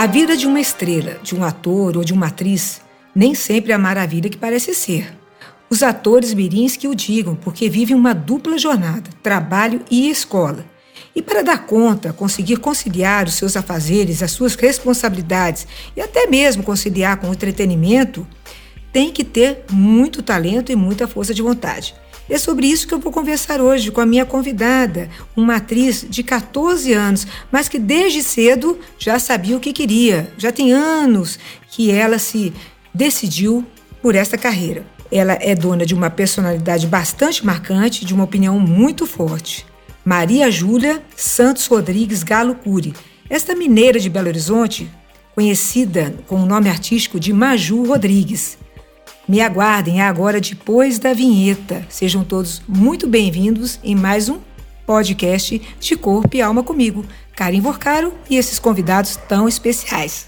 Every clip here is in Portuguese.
A vida de uma estrela, de um ator ou de uma atriz, nem sempre é a maravilha que parece ser. Os atores mirins que o digam, porque vivem uma dupla jornada, trabalho e escola. E para dar conta, conseguir conciliar os seus afazeres, as suas responsabilidades e até mesmo conciliar com o entretenimento, tem que ter muito talento e muita força de vontade. É sobre isso que eu vou conversar hoje com a minha convidada, uma atriz de 14 anos, mas que desde cedo já sabia o que queria. Já tem anos que ela se decidiu por esta carreira. Ela é dona de uma personalidade bastante marcante, de uma opinião muito forte. Maria Júlia Santos Rodrigues Galo Cury. Esta mineira de Belo Horizonte, conhecida com o nome artístico de Maju Rodrigues. Me aguardem agora depois da vinheta. Sejam todos muito bem-vindos em mais um podcast de Corpo e Alma comigo, Karim Vorcaro e esses convidados tão especiais.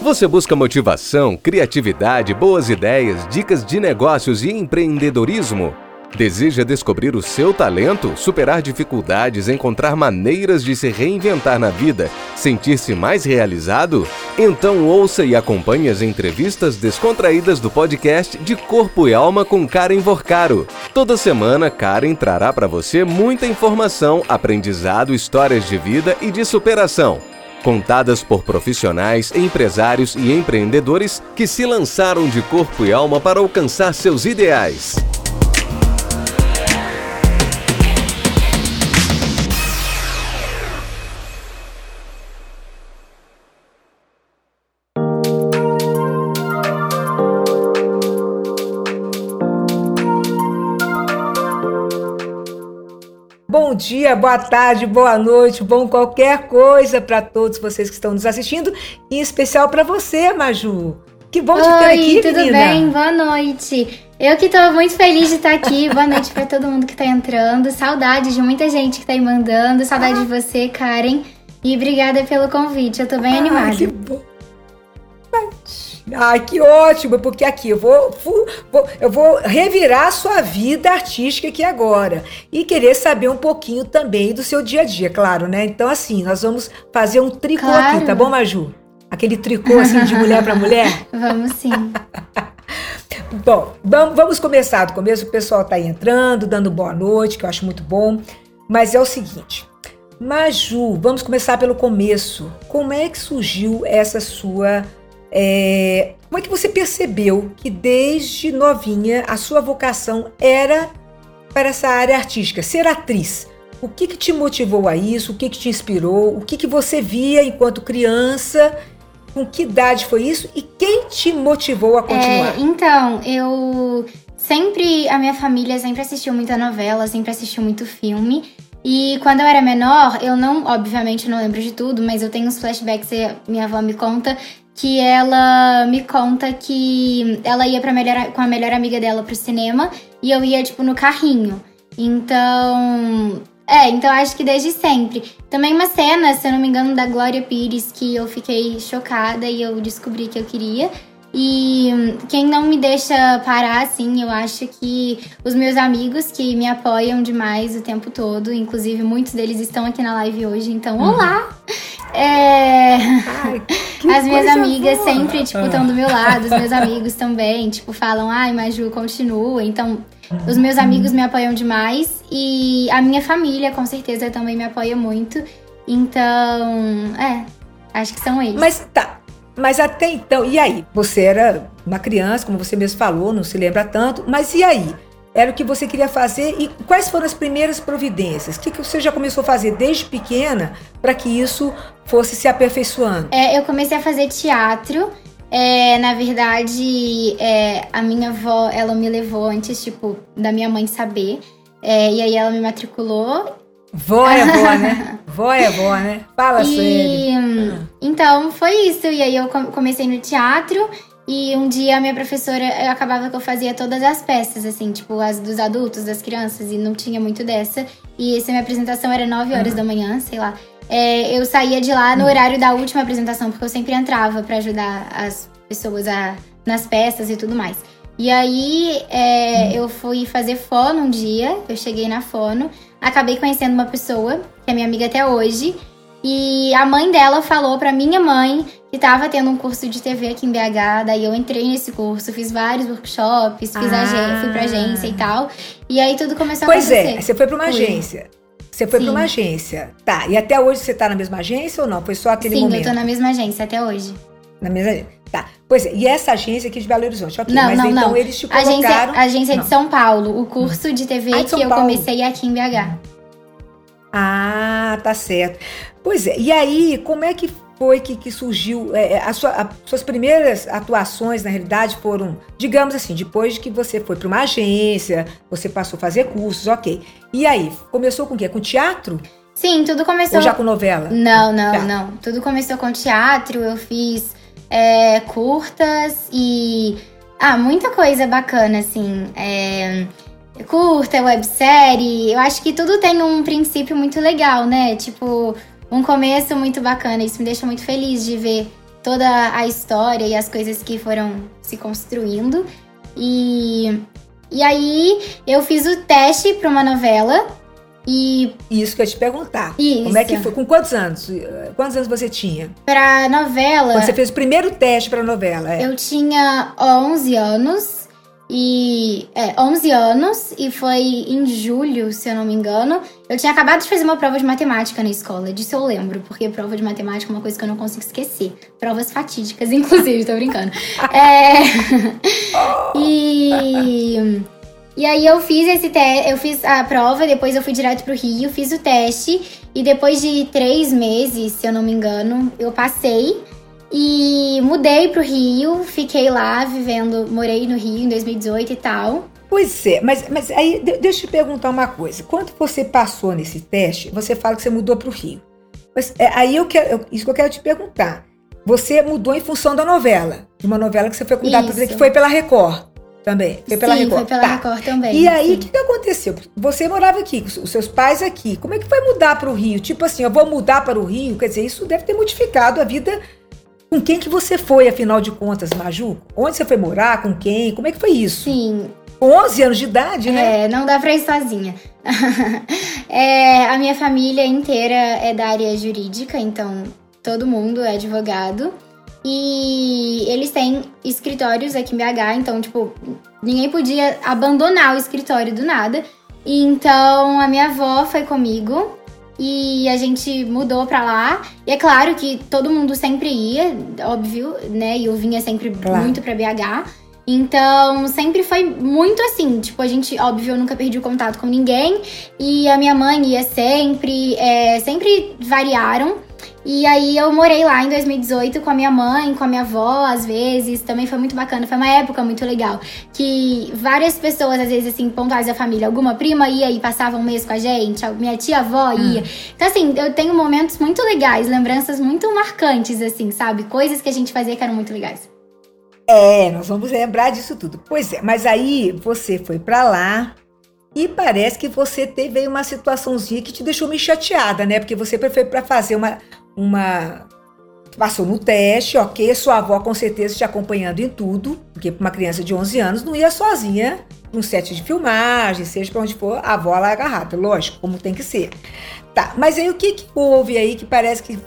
Você busca motivação, criatividade, boas ideias, dicas de negócios e empreendedorismo? Deseja descobrir o seu talento, superar dificuldades, encontrar maneiras de se reinventar na vida, sentir-se mais realizado? Então ouça e acompanhe as entrevistas descontraídas do podcast de Corpo e Alma com Karen Vorcaro. Toda semana, Karen trará para você muita informação, aprendizado, histórias de vida e de superação contadas por profissionais, empresários e empreendedores que se lançaram de corpo e alma para alcançar seus ideais. Bom dia, boa tarde, boa noite, bom qualquer coisa para todos vocês que estão nos assistindo, e em especial para você, Maju. Que bom te ter aqui, tudo menina. bem? Boa noite. Eu que estou muito feliz de estar aqui. Boa noite para todo mundo que está entrando. Saudade de muita gente que está aí mandando. Saudade ah. de você, Karen. E obrigada pelo convite. Eu estou bem ah, animada. Que bom. Ai, que ótimo, porque aqui eu vou, vou, eu vou revirar a sua vida artística aqui agora e querer saber um pouquinho também do seu dia a dia, claro, né? Então, assim, nós vamos fazer um tricô claro. aqui, tá bom, Maju? Aquele tricô assim de mulher para mulher? vamos sim. bom, vamos começar do começo. O pessoal tá aí entrando, dando boa noite, que eu acho muito bom. Mas é o seguinte, Maju, vamos começar pelo começo. Como é que surgiu essa sua é, como é que você percebeu que desde novinha a sua vocação era para essa área artística, ser atriz? O que, que te motivou a isso? O que, que te inspirou? O que, que você via enquanto criança? Com que idade foi isso? E quem te motivou a continuar? É, então, eu sempre, a minha família sempre assistiu muita novela, sempre assistiu muito filme. E quando eu era menor, eu não, obviamente, não lembro de tudo, mas eu tenho uns flashbacks e minha avó me conta que ela me conta que ela ia pra melhor, com a melhor amiga dela pro cinema e eu ia, tipo, no carrinho. Então. É, então acho que desde sempre. Também uma cena, se eu não me engano, da Glória Pires, que eu fiquei chocada e eu descobri que eu queria. E quem não me deixa parar, assim, eu acho que os meus amigos que me apoiam demais o tempo todo, inclusive muitos deles estão aqui na live hoje, então, uhum. olá! É... Ai, As minhas amigas boa. sempre, tipo, estão do meu lado, os meus amigos também, tipo, falam, ai, Maju, continua. Então, os meus amigos me apoiam demais e a minha família, com certeza, também me apoia muito. Então, é, acho que são eles. Mas tá, mas até então, e aí? Você era uma criança, como você mesmo falou, não se lembra tanto, mas e aí? Era o que você queria fazer e quais foram as primeiras providências? O que, que você já começou a fazer desde pequena para que isso fosse se aperfeiçoando? É, eu comecei a fazer teatro. É, na verdade, é, a minha avó, ela me levou antes, tipo, da minha mãe saber. É, e aí ela me matriculou Vó é vó, né? vó é vó, né? Fala e, sério. Então, foi isso. E aí eu comecei no teatro. E um dia a minha professora eu acabava que eu fazia todas as peças, assim, tipo, as dos adultos, das crianças, e não tinha muito dessa. E essa minha apresentação era 9 horas uhum. da manhã, sei lá. É, eu saía de lá no horário da última apresentação, porque eu sempre entrava para ajudar as pessoas a, nas peças e tudo mais. E aí é, hum. eu fui fazer fono um dia, eu cheguei na fono, acabei conhecendo uma pessoa, que é minha amiga até hoje, e a mãe dela falou pra minha mãe que tava tendo um curso de TV aqui em BH, daí eu entrei nesse curso, fiz vários workshops, fiz ah. fui pra agência e tal. E aí tudo começou pois a acontecer. Pois é, você foi pra uma fui. agência. Você foi para uma agência. Tá, e até hoje você tá na mesma agência ou não? Foi só aquele Sim, momento? Sim, eu tô na mesma agência até hoje. Na mesma Tá. Pois é, e essa agência aqui de Belo Horizonte, ok. Não, mas não, então não. eles te colocaram... Agência, agência de São Paulo, o curso de TV ah, de que eu Paulo. comecei aqui em BH. Ah, tá certo. Pois é, e aí, como é que foi que, que surgiu? É, é a sua, suas primeiras atuações, na realidade, foram, digamos assim, depois de que você foi para uma agência, você passou a fazer cursos, ok. E aí, começou com o quê? Com teatro? Sim, tudo começou. Ou já com novela? Não, não, teatro. não. Tudo começou com teatro, eu fiz é, curtas e. Ah, muita coisa bacana, assim. É, curta, websérie. Eu acho que tudo tem um princípio muito legal, né? Tipo, um começo muito bacana. Isso me deixa muito feliz de ver toda a história e as coisas que foram se construindo. E, e aí eu fiz o teste para uma novela e isso que eu ia te perguntar. Isso. Como é que foi? Com quantos anos? Quantos anos você tinha? Pra novela. Quando você fez o primeiro teste pra novela, é. Eu tinha 11 anos. E. É, 11 anos. E foi em julho, se eu não me engano. Eu tinha acabado de fazer uma prova de matemática na escola. Disso eu lembro. Porque prova de matemática é uma coisa que eu não consigo esquecer. Provas fatídicas, inclusive, tô brincando. é. e. E aí eu fiz esse eu fiz a prova, depois eu fui direto pro Rio, fiz o teste e depois de três meses, se eu não me engano, eu passei e mudei pro Rio, fiquei lá vivendo, morei no Rio em 2018 e tal. Pois é, mas, mas aí deixa eu te perguntar uma coisa. Quando você passou nesse teste, você fala que você mudou pro Rio. Mas é, aí eu quero, eu, isso que eu quero te perguntar. Você mudou em função da novela, de uma novela que você foi cuidar, que foi pela Record. Também. Foi pela Sim, Record. foi pela tá. Record também. E aí, o que, que aconteceu? Você morava aqui, os seus pais aqui. Como é que foi mudar para o Rio? Tipo assim, eu vou mudar para o Rio? Quer dizer, isso deve ter modificado a vida. Com quem que você foi, afinal de contas, Maju? Onde você foi morar? Com quem? Como é que foi isso? Sim. Com 11 anos de idade, né? É, não dá pra ir sozinha. é, a minha família inteira é da área jurídica, então todo mundo é advogado. E eles têm escritórios aqui em BH, então, tipo, ninguém podia abandonar o escritório do nada. E então a minha avó foi comigo e a gente mudou pra lá. E é claro que todo mundo sempre ia, óbvio, né? E eu vinha sempre claro. muito pra BH. Então, sempre foi muito assim. Tipo, a gente, óbvio, eu nunca perdi o contato com ninguém. E a minha mãe ia sempre. É, sempre variaram. E aí eu morei lá em 2018 com a minha mãe, com a minha avó, às vezes. Também foi muito bacana, foi uma época muito legal. Que várias pessoas, às vezes, assim, pontuais da família, alguma prima ia e passava um mês com a gente, minha tia-avó ah. ia. Então, assim, eu tenho momentos muito legais, lembranças muito marcantes, assim, sabe? Coisas que a gente fazia que eram muito legais. É, nós vamos lembrar disso tudo. Pois é, mas aí você foi para lá, e parece que você teve uma situaçãozinha que te deixou meio chateada, né? Porque você foi para fazer uma, uma. Passou no teste, ok. Sua avó com certeza te acompanhando em tudo, porque para uma criança de 11 anos não ia sozinha num set de filmagem, seja para onde for, a avó lá agarrada, lógico, como tem que ser. Tá, mas aí o que, que houve aí que parece que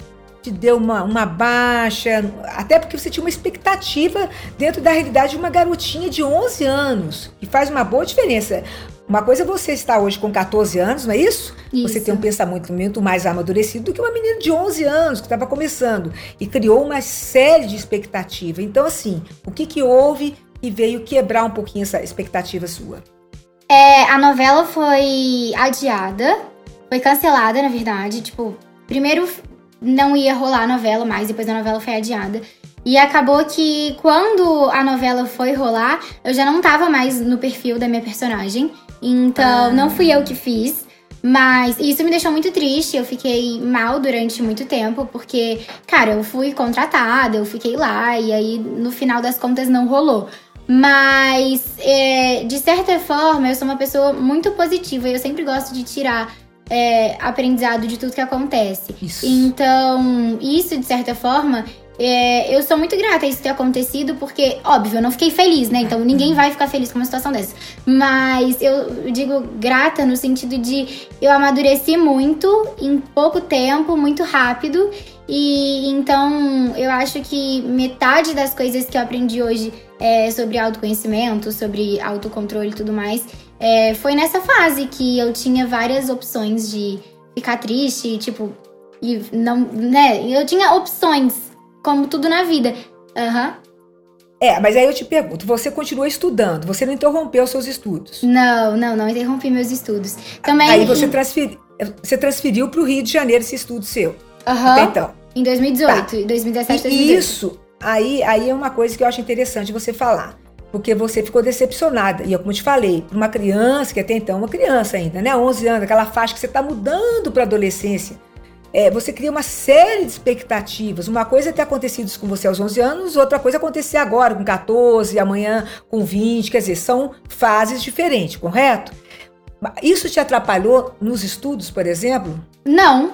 te deu uma, uma baixa, até porque você tinha uma expectativa dentro da realidade de uma garotinha de 11 anos, que faz uma boa diferença. Uma coisa é você estar hoje com 14 anos, não é isso? isso? Você tem um pensamento muito mais amadurecido do que uma menina de 11 anos que estava começando e criou uma série de expectativas. Então, assim, o que, que houve e veio quebrar um pouquinho essa expectativa sua? É, a novela foi adiada, foi cancelada, na verdade. Tipo, primeiro não ia rolar a novela mais, depois a novela foi adiada. E acabou que quando a novela foi rolar, eu já não tava mais no perfil da minha personagem. Então, ah. não fui eu que fiz. Mas isso me deixou muito triste. Eu fiquei mal durante muito tempo, porque, cara, eu fui contratada, eu fiquei lá, e aí no final das contas não rolou. Mas, é, de certa forma, eu sou uma pessoa muito positiva e eu sempre gosto de tirar é, aprendizado de tudo que acontece. Isso. Então, isso, de certa forma, é, eu sou muito grata a isso ter acontecido, porque, óbvio, eu não fiquei feliz, né? Então ninguém vai ficar feliz com uma situação dessa. Mas eu digo grata no sentido de eu amadureci muito em pouco tempo, muito rápido. E então eu acho que metade das coisas que eu aprendi hoje é, sobre autoconhecimento, sobre autocontrole e tudo mais, é, foi nessa fase que eu tinha várias opções de ficar triste, tipo, e não, né? Eu tinha opções como tudo na vida. Aham. Uhum. É, mas aí eu te pergunto, você continua estudando, você não interrompeu seus estudos? Não, não, não interrompi meus estudos. Também. Aí você, transferi, você transferiu para o Rio de Janeiro esse estudo seu. Aham. Uhum. Então. Em 2018, tá. 2017, 2018. E isso, aí, aí é uma coisa que eu acho interessante você falar. Porque você ficou decepcionada. E é como eu te falei, uma criança, que até então é uma criança ainda, né? 11 anos, aquela faixa que você está mudando para adolescência é, você cria uma série de expectativas. Uma coisa é ter acontecido isso com você aos 11 anos, outra coisa é acontecer agora, com 14, amanhã com 20. Quer dizer, são fases diferentes, correto? Isso te atrapalhou nos estudos, por exemplo? Não.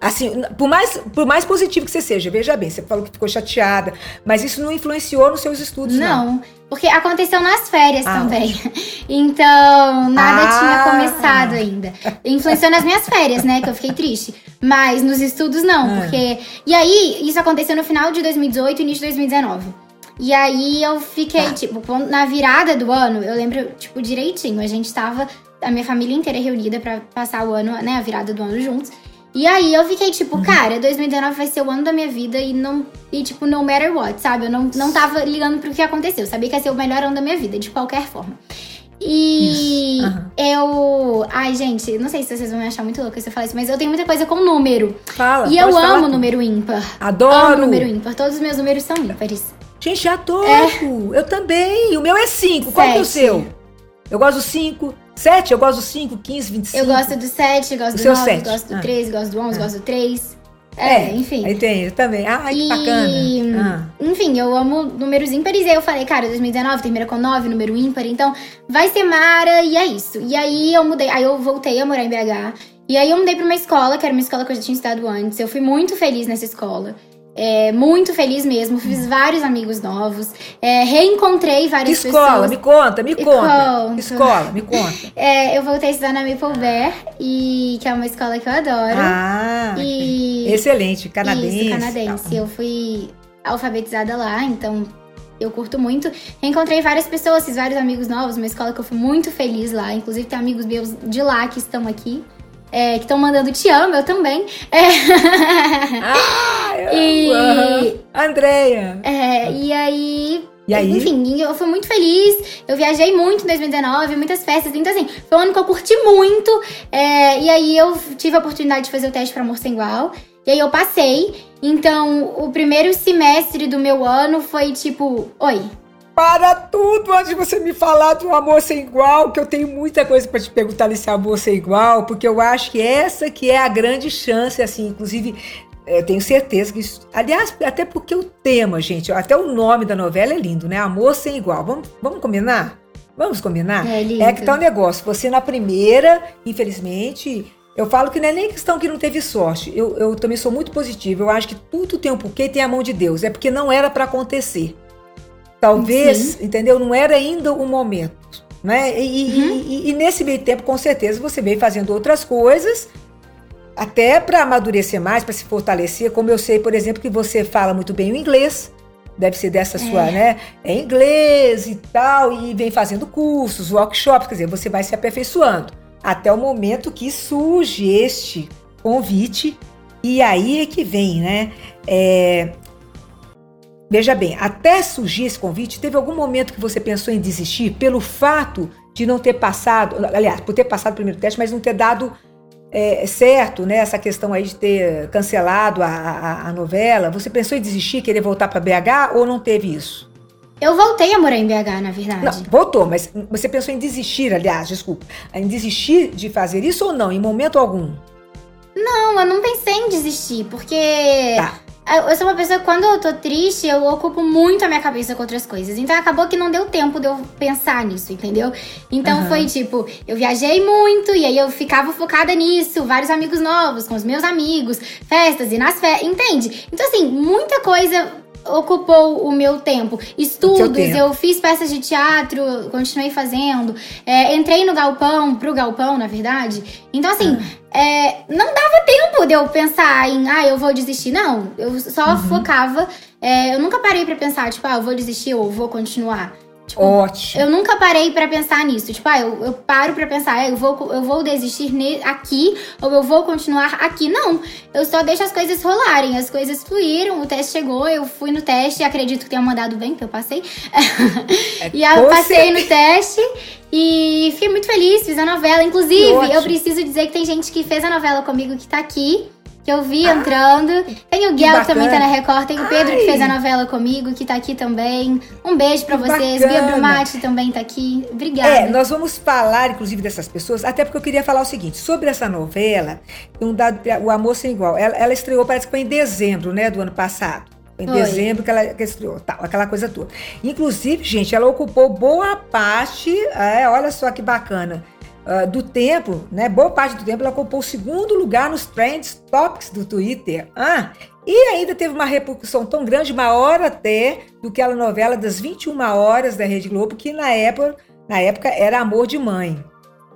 Assim, por mais, por mais positivo que você seja, veja bem, você falou que ficou chateada, mas isso não influenciou nos seus estudos, não? Não, porque aconteceu nas férias ah, também. Então, nada ah. tinha começado ainda. Influenciou nas minhas férias, né, que eu fiquei triste. Mas nos estudos, não, ah. porque... E aí, isso aconteceu no final de 2018 e início de 2019. E aí, eu fiquei, tá. tipo, na virada do ano, eu lembro, tipo, direitinho. A gente tava, a minha família inteira reunida para passar o ano, né, a virada do ano juntos. E aí eu fiquei tipo, cara, 2019 vai ser o ano da minha vida e não. E tipo, no matter what, sabe? Eu não, não tava ligando pro que aconteceu. Eu sabia que ia ser o melhor ano da minha vida, de qualquer forma. E uhum. eu. Ai, gente, não sei se vocês vão me achar muito louca se eu falar isso, mas eu tenho muita coisa com número. Fala. E eu amo número ímpar. Adoro. Amo número ímpar. Todos os meus números são ímpares. Gente, adoro. É. Eu também. O meu é 5. Qual é o seu? Eu gosto do 5. 7, eu gosto do 5, 15, 25. Eu gosto do 7, gosto do 9, gosto do 13, ah. gosto do 11, ah. gosto do 3. É, é, enfim. Aí tem, eu também. Ai, que e, bacana. Ah. Enfim, eu amo números ímpares. E aí eu falei, cara, 2019 termina com 9, número ímpar. Então, vai ser Mara e é isso. E aí eu mudei. Aí eu voltei a morar em BH. E aí eu mudei pra uma escola, que era uma escola que eu já tinha estudado antes. Eu fui muito feliz nessa escola. É, muito feliz mesmo, fiz vários amigos novos, é, reencontrei várias escola? pessoas. Me conta, me conta. Conto. Escola, me conta. É, eu voltei a estudar na Maple Bear, e, que é uma escola que eu adoro. Ah, e, excelente, canadense. Isso, canadense. Eu fui alfabetizada lá, então eu curto muito. Reencontrei várias pessoas, fiz vários amigos novos, uma escola que eu fui muito feliz lá. Inclusive tem amigos meus de lá que estão aqui é, que estão mandando te amo, eu também. É. Ah, eu e, amo. Andréia. É, e aí e aí? Enfim, eu fui muito feliz. Eu viajei muito em 2019, muitas festas. Então, assim, foi um ano que eu curti muito. É, e aí eu tive a oportunidade de fazer o teste para Amor Sem Igual. E aí eu passei. Então, o primeiro semestre do meu ano foi tipo: Oi, para tudo antes de você me falar do amor sem igual, que eu tenho muita coisa para te perguntar desse amor sem igual, porque eu acho que essa que é a grande chance, assim, inclusive eu tenho certeza que isso, aliás, até porque o tema, gente, até o nome da novela é lindo, né? Amor sem igual. Vamos, vamos combinar? Vamos combinar? É, lindo. é que tá um negócio. Você na primeira, infelizmente, eu falo que não é nem questão que não teve sorte. Eu, eu também sou muito positiva. Eu acho que tudo tem um porquê e tem a mão de Deus. É porque não era para acontecer. Talvez, Sim. entendeu? Não era ainda o momento. Né? E, uhum. e, e, nesse meio tempo, com certeza, você veio fazendo outras coisas, até para amadurecer mais, para se fortalecer. Como eu sei, por exemplo, que você fala muito bem o inglês, deve ser dessa é. sua, né? É inglês e tal, e vem fazendo cursos, workshops, quer dizer, você vai se aperfeiçoando. Até o momento que surge este convite, e aí é que vem, né? É, Veja bem, até surgir esse convite, teve algum momento que você pensou em desistir pelo fato de não ter passado, aliás, por ter passado o primeiro teste, mas não ter dado é, certo, né? Essa questão aí de ter cancelado a, a, a novela. Você pensou em desistir, querer voltar para BH ou não teve isso? Eu voltei a morar em BH, na verdade. Não, voltou, mas você pensou em desistir, aliás, desculpa, em desistir de fazer isso ou não, em momento algum? Não, eu não pensei em desistir, porque tá. Eu sou uma pessoa que quando eu tô triste, eu ocupo muito a minha cabeça com outras coisas. Então acabou que não deu tempo de eu pensar nisso, entendeu? Então uhum. foi tipo, eu viajei muito e aí eu ficava focada nisso, vários amigos novos, com os meus amigos, festas e nas festas, entende? Então assim, muita coisa ocupou o meu tempo. Estudos, tempo. eu fiz peças de teatro, continuei fazendo. É, entrei no galpão, pro galpão, na verdade. Então, assim, ah. é, não dava tempo de eu pensar em, ah, eu vou desistir. Não, eu só uhum. focava. É, eu nunca parei para pensar, tipo, ah, eu vou desistir ou vou continuar. Tipo, Ótimo. Eu nunca parei para pensar nisso. Tipo, ah, eu, eu paro para pensar, ah, eu vou, eu vou desistir aqui ou eu vou continuar aqui. Não. Eu só deixo as coisas rolarem. As coisas fluíram, o teste chegou, eu fui no teste, acredito que tenha mandado bem, que eu passei. É, e eu passei no teste e fiquei muito feliz, fiz a novela. Inclusive, eu preciso dizer que tem gente que fez a novela comigo que tá aqui que eu vi entrando. Tem o Guel que, que também tá na Record, tem o Pedro Ai. que fez a novela comigo, que tá aqui também. Um beijo para vocês. Bia Brumati também tá aqui. Obrigada. É, nós vamos falar, inclusive, dessas pessoas, até porque eu queria falar o seguinte: sobre essa novela, um dado, O Amor Sem Igual. Ela, ela estreou, parece que foi em dezembro, né, do ano passado. Em Oi. dezembro que ela, que estreou, tal, aquela coisa toda. Inclusive, gente, ela ocupou boa parte, é, olha só que bacana, uh, do tempo, né? Boa parte do tempo ela ocupou o segundo lugar nos trends topics do Twitter. Ah, e ainda teve uma repercussão tão grande, maior até do que a novela das 21 horas da Rede Globo, que na época, na época era Amor de Mãe.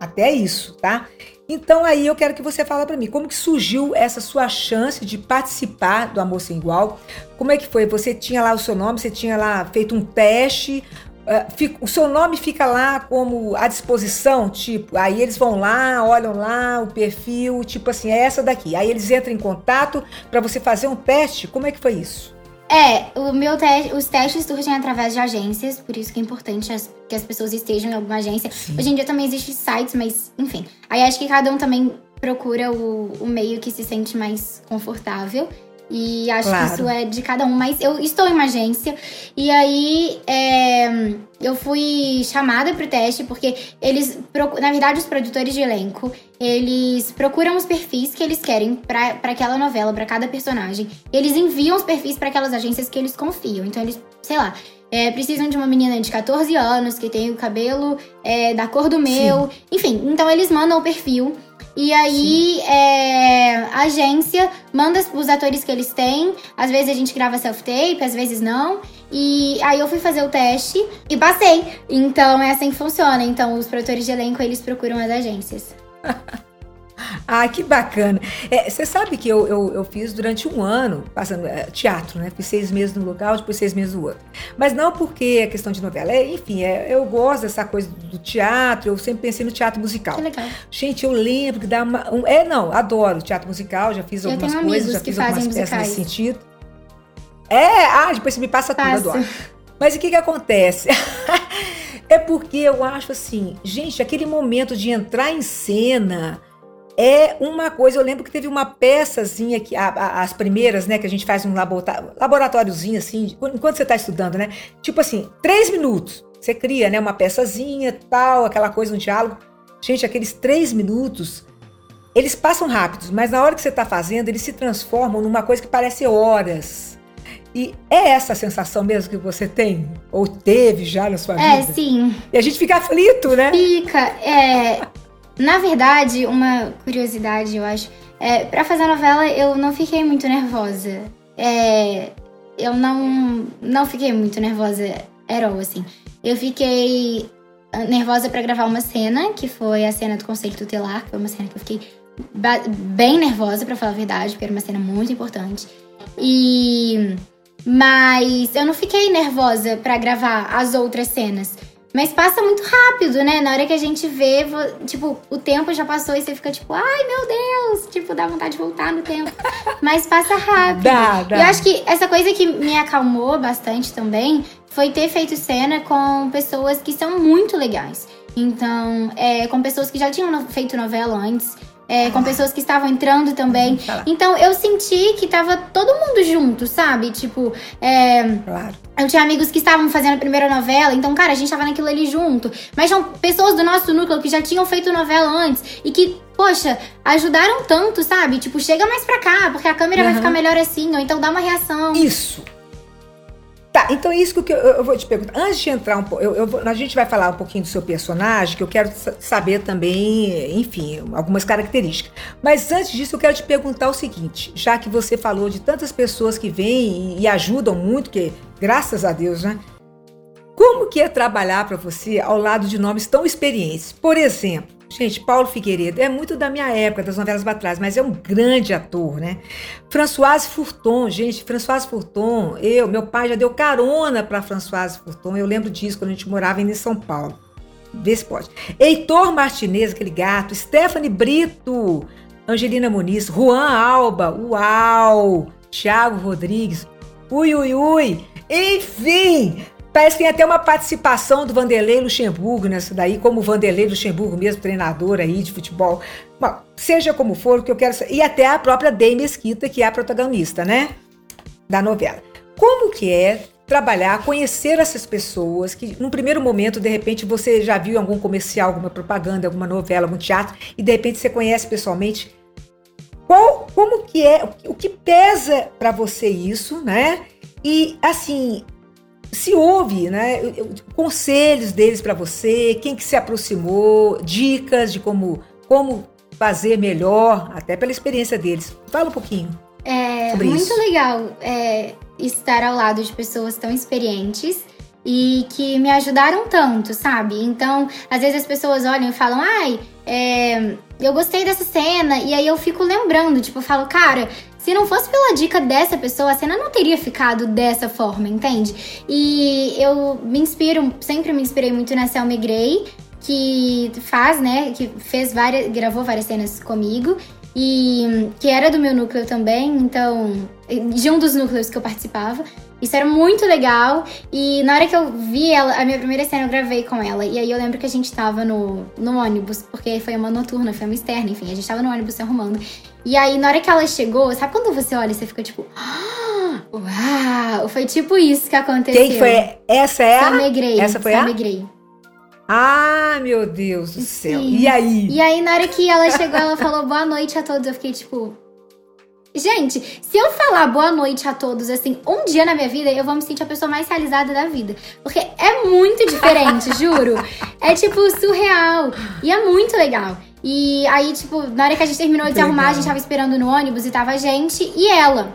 Até isso, tá? Então aí eu quero que você fale para mim, como que surgiu essa sua chance de participar do Amor Sem Igual? Como é que foi? Você tinha lá o seu nome, você tinha lá feito um teste, ah, o seu nome fica lá como à disposição, tipo, aí eles vão lá, olham lá o perfil, tipo assim, é essa daqui. Aí eles entram em contato para você fazer um teste. Como é que foi isso? É, o meu te os testes surgem através de agências, por isso que é importante as, que as pessoas estejam em alguma agência. Sim. Hoje em dia também existem sites, mas enfim. Aí acho que cada um também procura o, o meio que se sente mais confortável. E acho claro. que isso é de cada um. Mas eu estou em uma agência. E aí é, eu fui chamada para o teste porque eles. Na verdade, os produtores de elenco, eles procuram os perfis que eles querem para aquela novela, para cada personagem. Eles enviam os perfis para aquelas agências que eles confiam. Então eles, sei lá. É, precisam de uma menina de 14 anos que tem o cabelo é, da cor do meu. Sim. Enfim, então eles mandam o perfil e aí é, a agência manda os atores que eles têm. Às vezes a gente grava self-tape, às vezes não. E aí eu fui fazer o teste e passei. Então é assim que funciona. Então os produtores de elenco eles procuram as agências. Ah, que bacana. É, você sabe que eu, eu, eu, fiz durante um ano, passando é, teatro, né? Fiz seis meses no local, depois seis meses no outro. Mas não porque é questão de novela. É, enfim, é, eu gosto dessa coisa do teatro, eu sempre pensei no teatro musical. Que legal. Gente, eu lembro que dá uma. Um, é, não, adoro teatro musical, já fiz algumas coisas, já fiz algumas musicais. peças nesse sentido. É, ah, depois você me passa, passa. tudo, adoro. Mas o que que acontece? é porque eu acho assim, gente, aquele momento de entrar em cena é uma coisa. Eu lembro que teve uma peçazinha que a, a, as primeiras, né, que a gente faz um laboratóriozinho assim, enquanto você está estudando, né? Tipo assim, três minutos. Você cria, né, uma peçazinha, tal, aquela coisa, um diálogo. Gente, aqueles três minutos, eles passam rápidos, mas na hora que você está fazendo, eles se transformam numa coisa que parece horas. E é essa a sensação mesmo que você tem? Ou teve já na sua é, vida? É, sim. E a gente fica aflito, né? Fica. É, na verdade, uma curiosidade, eu acho. É, pra fazer a novela, eu não fiquei muito nervosa. É, eu não, não fiquei muito nervosa, all, assim. Eu fiquei nervosa para gravar uma cena, que foi a cena do Conselho Tutelar, que foi uma cena que eu fiquei bem nervosa, para falar a verdade, porque era uma cena muito importante. E. Mas eu não fiquei nervosa para gravar as outras cenas. Mas passa muito rápido, né? Na hora que a gente vê, tipo, o tempo já passou e você fica tipo, ai meu Deus! Tipo, dá vontade de voltar no tempo. Mas passa rápido. Dá, dá. Eu acho que essa coisa que me acalmou bastante também foi ter feito cena com pessoas que são muito legais. Então, é, com pessoas que já tinham feito novela antes, é, com pessoas que estavam entrando também. Então eu senti que tava todo mundo junto, sabe? Tipo, é, claro. Eu tinha amigos que estavam fazendo a primeira novela, então, cara, a gente tava naquilo ali junto. Mas são pessoas do nosso núcleo que já tinham feito novela antes e que, poxa, ajudaram tanto, sabe? Tipo, chega mais pra cá, porque a câmera uhum. vai ficar melhor assim, ou então dá uma reação. Isso. Tá, então é isso que eu, eu, vou te perguntar. Antes de entrar um pouco, a gente vai falar um pouquinho do seu personagem, que eu quero saber também, enfim, algumas características. Mas antes disso, eu quero te perguntar o seguinte: já que você falou de tantas pessoas que vêm e, e ajudam muito, que graças a Deus, né? Como que é trabalhar para você ao lado de nomes tão experientes? Por exemplo, Gente, Paulo Figueiredo é muito da minha época, das novelas batrás, mas é um grande ator, né? Françoise Furton, gente, Françoise Furton, eu, meu pai já deu carona para Françoise Furton, eu lembro disso quando a gente morava em São Paulo. Vê se pode. Heitor Martinez, aquele gato, Stephanie Brito, Angelina Muniz, Juan Alba, uau, Thiago Rodrigues, ui, ui, ui, enfim, Parece que tem até uma participação do Vanderlei Luxemburgo nessa daí, como o Vanderlei Luxemburgo, mesmo treinador aí de futebol. Bom, seja como for, o que eu quero E até a própria Dei Mesquita, que é a protagonista, né? Da novela. Como que é trabalhar, conhecer essas pessoas que, num primeiro momento, de repente, você já viu algum comercial, alguma propaganda, alguma novela, algum teatro, e de repente você conhece pessoalmente. Qual, como que é, o que pesa para você isso, né? E, assim, se houve, né, conselhos deles para você, quem que se aproximou, dicas de como, como fazer melhor, até pela experiência deles. Fala um pouquinho. É muito isso. legal é, estar ao lado de pessoas tão experientes e que me ajudaram tanto, sabe? Então, às vezes as pessoas olham e falam, ai, é, eu gostei dessa cena, e aí eu fico lembrando, tipo, eu falo, cara, se não fosse pela dica dessa pessoa, a cena não teria ficado dessa forma, entende? E eu me inspiro, sempre me inspirei muito na Selma Grey, que faz, né, que fez várias, gravou várias cenas comigo e que era do meu núcleo também, então, de um dos núcleos que eu participava. Isso era muito legal. E na hora que eu vi ela, a minha primeira cena eu gravei com ela. E aí eu lembro que a gente tava no, no ônibus, porque foi uma noturna, foi uma externa, enfim, a gente tava no ônibus se arrumando. E aí, na hora que ela chegou, sabe quando você olha e você fica tipo. Ah, uau! Foi tipo isso que aconteceu. Quem foi? Essa é a. Samegrei. Essa foi Samegrei. a. Ah, meu Deus do céu. Sim. E aí? E aí, na hora que ela chegou, ela falou boa noite a todos. Eu fiquei tipo. Gente, se eu falar boa noite a todos, assim, um dia na minha vida, eu vou me sentir a pessoa mais realizada da vida. Porque é muito diferente, juro. É, tipo, surreal. E é muito legal. E aí, tipo, na hora que a gente terminou de se arrumar, a gente tava esperando no ônibus e tava a gente e ela.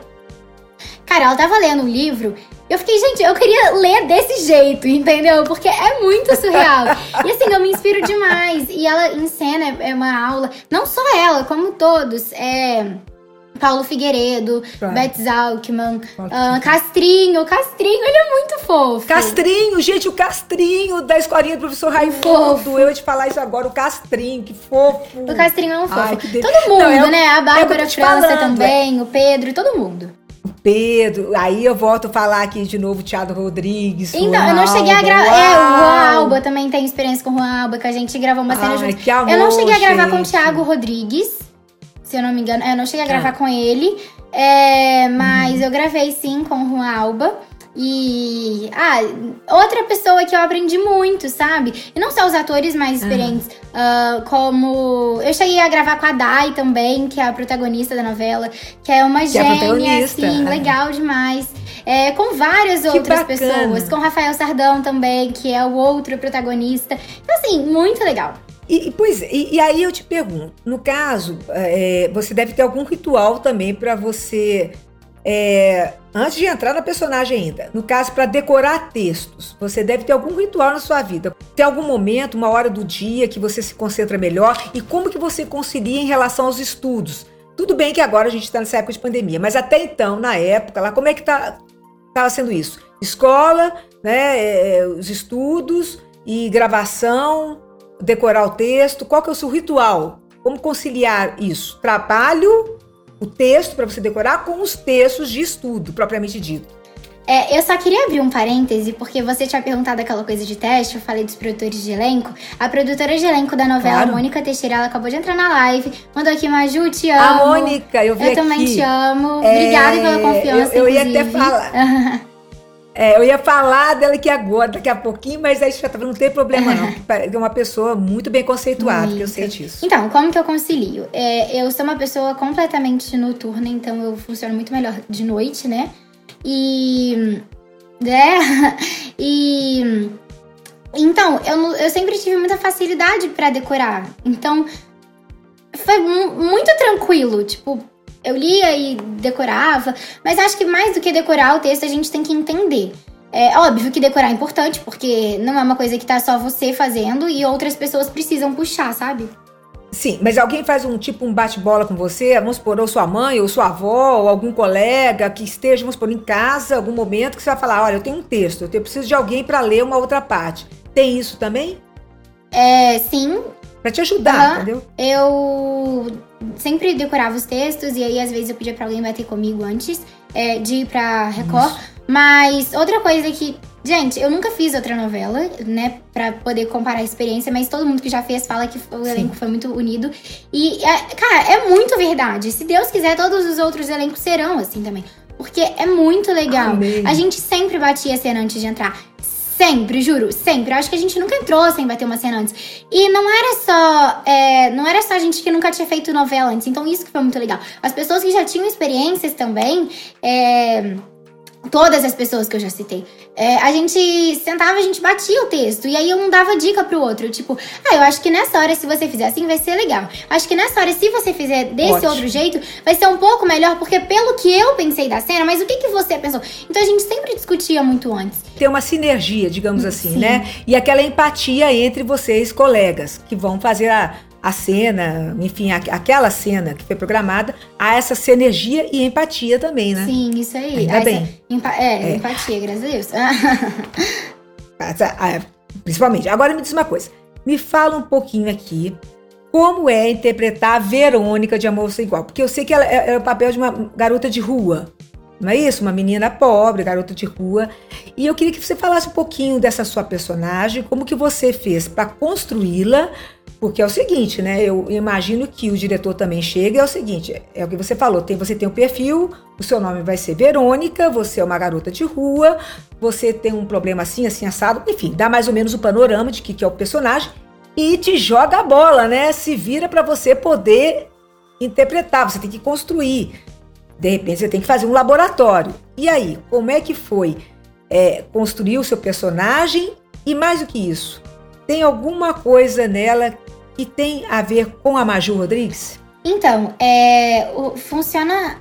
Cara, ela tava lendo um livro. Eu fiquei, gente, eu queria ler desse jeito, entendeu? Porque é muito surreal. e assim, eu me inspiro demais. E ela encena, é uma aula. Não só ela, como todos. É Paulo Figueiredo, claro. Beth Zalkman, uh, Castrinho. Castrinho, ele é muito fofo. Castrinho, gente, o Castrinho da escolinha do professor Raimundo. Eu ia te falar isso agora, o Castrinho, que fofo. O Castrinho é um fofo. Ai, todo mundo, Não, é, né? A Bárbara é França também, é. o Pedro, todo mundo. Pedro, aí eu volto a falar aqui de novo Thiago Rodrigues. Então, Juan eu não cheguei Alba, a gravar. É, o Juan Alba também tem experiência com o Juan Alba, que a gente gravou uma cena junto. eu não cheguei a gravar com o Thiago Rodrigues se eu não me engano. Eu não cheguei a gravar ah. com ele, é, mas uhum. eu gravei sim com o Juan Alba. E. Ah, outra pessoa que eu aprendi muito, sabe? E não só os atores mais experientes, uhum. uh, como. Eu cheguei a gravar com a Dai também, que é a protagonista da novela, que é uma que é gênia, é assim, legal demais. É, com várias que outras bacana. pessoas, com Rafael Sardão também, que é o outro protagonista. Então, assim, muito legal. E, pois, e, e, aí eu te pergunto, no caso, é, você deve ter algum ritual também para você, é, antes de entrar na personagem ainda, no caso, para decorar textos, você deve ter algum ritual na sua vida. Tem algum momento, uma hora do dia que você se concentra melhor e como que você concilia em relação aos estudos? Tudo bem que agora a gente está nessa época de pandemia, mas até então, na época, lá, como é que tá, estava sendo isso? Escola, né, é, é, os estudos e gravação, decorar o texto? Qual que é o seu ritual? Como conciliar isso? Trabalho, o texto para você decorar com os textos de estudo, propriamente dito. É, eu só queria abrir um parêntese, porque você tinha perguntado aquela coisa de teste, eu falei dos produtores de elenco. A produtora de elenco da novela, claro. Mônica Teixeira, ela acabou de entrar na live, mandou aqui, Maju, te amo. A Mônica, eu vi Eu aqui. também te amo. É, Obrigada pela confiança, Eu, eu ia até falar. É, eu ia falar dela aqui agora, daqui a pouquinho, mas aí já tá, não tem problema não. É uma pessoa muito bem conceituada, muito. que eu sei disso. Então, como que eu concilio? É, eu sou uma pessoa completamente noturna, então eu funciono muito melhor de noite, né? E. Né? E. Então, eu, eu sempre tive muita facilidade para decorar. Então, foi muito tranquilo. Tipo, eu lia e decorava, mas acho que mais do que decorar o texto, a gente tem que entender. É óbvio que decorar é importante, porque não é uma coisa que tá só você fazendo e outras pessoas precisam puxar, sabe? Sim, mas alguém faz um tipo um bate-bola com você, vamos supor, ou sua mãe, ou sua avó, ou algum colega que esteja, vamos supor, em casa, algum momento que você vai falar, olha, eu tenho um texto, eu preciso de alguém para ler uma outra parte. Tem isso também? É, sim. Pra te ajudar, uhum. entendeu? Eu sempre decorava os textos e aí às vezes eu pedia para alguém bater comigo antes é, de ir pra Record. Isso. Mas outra coisa que. Gente, eu nunca fiz outra novela, né? Pra poder comparar a experiência, mas todo mundo que já fez fala que o elenco Sim. foi muito unido. E, é, cara, é muito verdade. Se Deus quiser, todos os outros elencos serão assim também. Porque é muito legal. Amém. A gente sempre batia a cena antes de entrar. Sempre, juro, sempre. Eu acho que a gente nunca entrou sem bater uma cena antes. E não era só. É, não era só a gente que nunca tinha feito novela antes. Então, isso que foi muito legal. As pessoas que já tinham experiências também. É, Todas as pessoas que eu já citei. É, a gente sentava, a gente batia o texto. E aí um dava dica pro outro. Tipo, ah, eu acho que nessa hora, se você fizer assim, vai ser legal. Acho que nessa hora, se você fizer desse Ótimo. outro jeito, vai ser um pouco melhor, porque pelo que eu pensei da cena, mas o que, que você pensou? Então a gente sempre discutia muito antes. Tem uma sinergia, digamos assim, Sim. né? E aquela empatia entre vocês, colegas, que vão fazer a a cena, enfim, a, aquela cena que foi programada, há essa sinergia e empatia também, né? Sim, isso aí. Ainda Essa, bem. Empa é, é, empatia, graças a Deus. Principalmente. Agora me diz uma coisa. Me fala um pouquinho aqui como é interpretar a Verônica de Amor Sem Igual. Porque eu sei que ela é, é o papel de uma garota de rua. Não é isso? Uma menina pobre, garota de rua. E eu queria que você falasse um pouquinho dessa sua personagem, como que você fez para construí-la porque é o seguinte, né? Eu imagino que o diretor também chega é o seguinte, é o que você falou, tem, você tem um perfil, o seu nome vai ser Verônica, você é uma garota de rua, você tem um problema assim, assim, assado, enfim, dá mais ou menos o panorama de que, que é o personagem e te joga a bola, né? Se vira para você poder interpretar, você tem que construir. De repente você tem que fazer um laboratório. E aí, como é que foi é, construir o seu personagem? E mais do que isso, tem alguma coisa nela que tem a ver com a Maju Rodrigues? Então, é, o, funciona,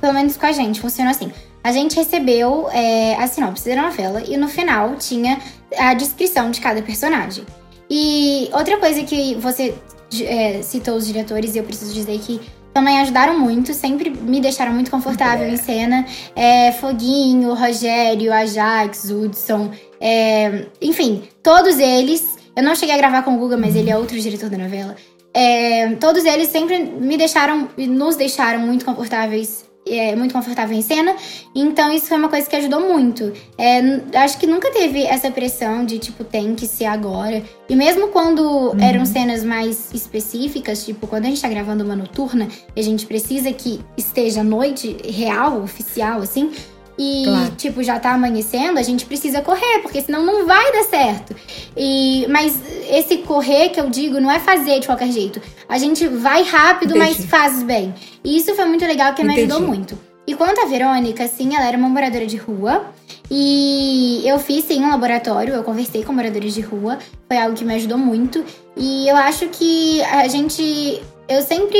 pelo menos com a gente, funciona assim. A gente recebeu é, a sinopse da novela e no final tinha a descrição de cada personagem. E outra coisa que você é, citou os diretores, e eu preciso dizer que também ajudaram muito, sempre me deixaram muito confortável é. em cena. É, Foguinho, Rogério, Ajax, Hudson, é, enfim, todos eles eu não cheguei a gravar com o Guga, mas ele é outro diretor da novela. É, todos eles sempre me deixaram, nos deixaram muito confortáveis é, muito confortável em cena. Então isso foi uma coisa que ajudou muito. É, acho que nunca teve essa pressão de tipo, tem que ser agora. E mesmo quando uhum. eram cenas mais específicas, tipo, quando a gente tá gravando uma noturna e a gente precisa que esteja noite real, oficial, assim e, claro. tipo, já tá amanhecendo, a gente precisa correr, porque senão não vai dar certo. E, mas esse correr que eu digo não é fazer de qualquer jeito. A gente vai rápido, Entendi. mas faz bem. E isso foi muito legal, que Entendi. me ajudou muito. E quanto a Verônica, sim, ela era uma moradora de rua. E eu fiz sim um laboratório, eu conversei com moradores de rua, foi algo que me ajudou muito. E eu acho que a gente. Eu sempre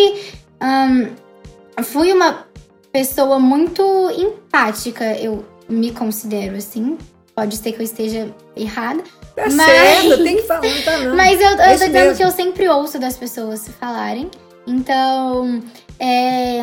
um, fui uma pessoa muito empática, eu me considero assim. Pode ser que eu esteja errada. Tá mas... certo, tem que falar, não tá não. Mas eu, eu tô dizendo que eu sempre ouço das pessoas falarem. Então, é...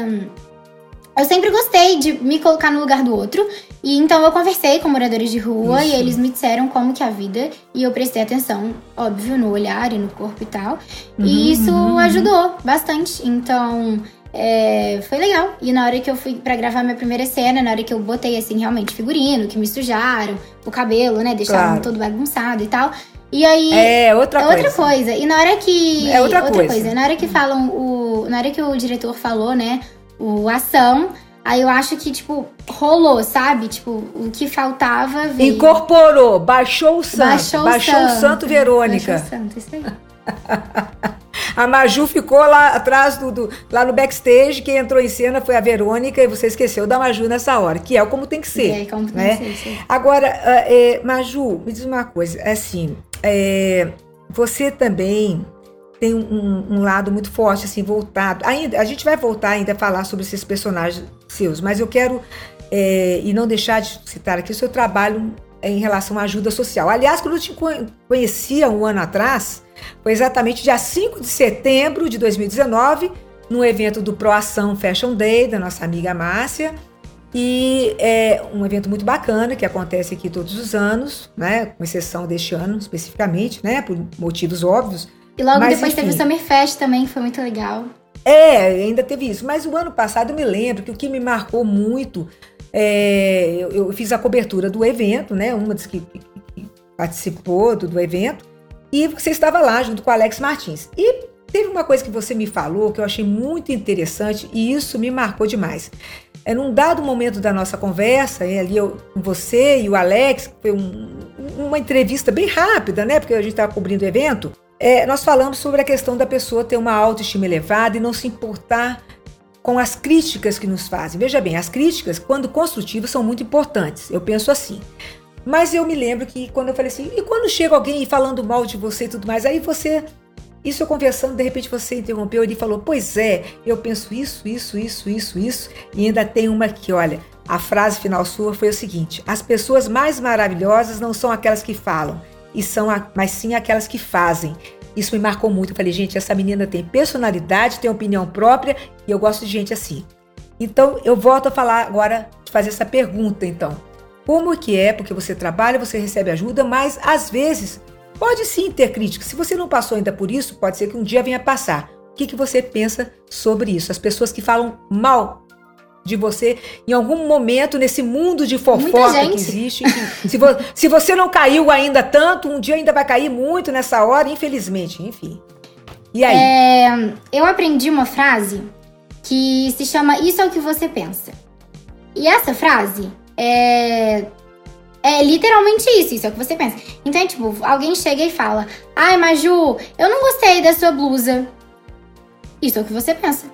Eu sempre gostei de me colocar no lugar do outro. E então eu conversei com moradores de rua Isso. e eles me disseram como que é a vida. E eu prestei atenção, óbvio, no olhar e no corpo e tal. Uhum, e isso uhum, uhum. ajudou bastante. Então, é, foi legal. E na hora que eu fui para gravar minha primeira cena, na hora que eu botei, assim, realmente figurino, que me sujaram, o cabelo, né? Deixaram claro. todo bagunçado e tal. E aí. É outra é coisa. outra coisa. E na hora que. É outra, outra coisa. coisa. Na hora que falam o. Na hora que o diretor falou, né? O ação. Aí eu acho que, tipo, rolou, sabe? Tipo, o que faltava veio. Incorporou, baixou o santo. Baixou, baixou o santo, santo Verônica. Baixou o santo, isso aí. a Maju ficou lá atrás do, do, lá no backstage, quem entrou em cena foi a Verônica e você esqueceu da Maju nessa hora, que é como tem que ser. É, como tem né? que ser. Agora, é, Maju, me diz uma coisa, é assim, é, você também tem um, um, lado muito forte, assim, voltado. Ainda, a gente vai voltar ainda a falar sobre esses personagens seus, mas eu quero, é, e não deixar de citar aqui o seu trabalho em relação à ajuda social. Aliás, quando eu te conhecia um ano atrás, foi exatamente dia 5 de setembro de 2019, no evento do Proação Fashion Day, da nossa amiga Márcia. E é um evento muito bacana que acontece aqui todos os anos, né? Com exceção deste ano especificamente, né? Por motivos óbvios. E logo Mas, depois enfim, teve o Summer Fest também, que foi muito legal. É, ainda teve isso. Mas o ano passado eu me lembro que o que me marcou muito, é, eu, eu, fiz a cobertura do evento, né? Uma das que, que participou do, do evento. E você estava lá junto com o Alex Martins. E teve uma coisa que você me falou que eu achei muito interessante e isso me marcou demais. É num dado momento da nossa conversa, ali eu, você e o Alex, foi um, uma entrevista bem rápida, né? Porque a gente estava cobrindo o evento. É, nós falamos sobre a questão da pessoa ter uma autoestima elevada e não se importar com as críticas que nos fazem. Veja bem, as críticas, quando construtivas, são muito importantes. Eu penso assim. Mas eu me lembro que quando eu falei assim, e quando chega alguém falando mal de você e tudo mais, aí você isso eu conversando, de repente você interrompeu e falou: Pois é, eu penso isso, isso, isso, isso, isso. E ainda tem uma aqui, olha. A frase final sua foi o seguinte: As pessoas mais maravilhosas não são aquelas que falam, e são a, mas sim aquelas que fazem. Isso me marcou muito. Eu falei, gente, essa menina tem personalidade, tem opinião própria e eu gosto de gente assim. Então, eu volto a falar agora, fazer essa pergunta, então. Como que é? Porque você trabalha, você recebe ajuda, mas às vezes Pode sim ter crítica. Se você não passou ainda por isso, pode ser que um dia venha passar. O que, que você pensa sobre isso? As pessoas que falam mal de você em algum momento nesse mundo de fofoca que existe. Que, se, vo, se você não caiu ainda tanto, um dia ainda vai cair muito nessa hora, infelizmente. Enfim. E aí? É, eu aprendi uma frase que se chama Isso é o que você pensa. E essa frase é, é literalmente isso, isso é o que você pensa. Então, é, tipo, alguém chega e fala: Ai, Maju, eu não gostei da sua blusa. Isso é o que você pensa.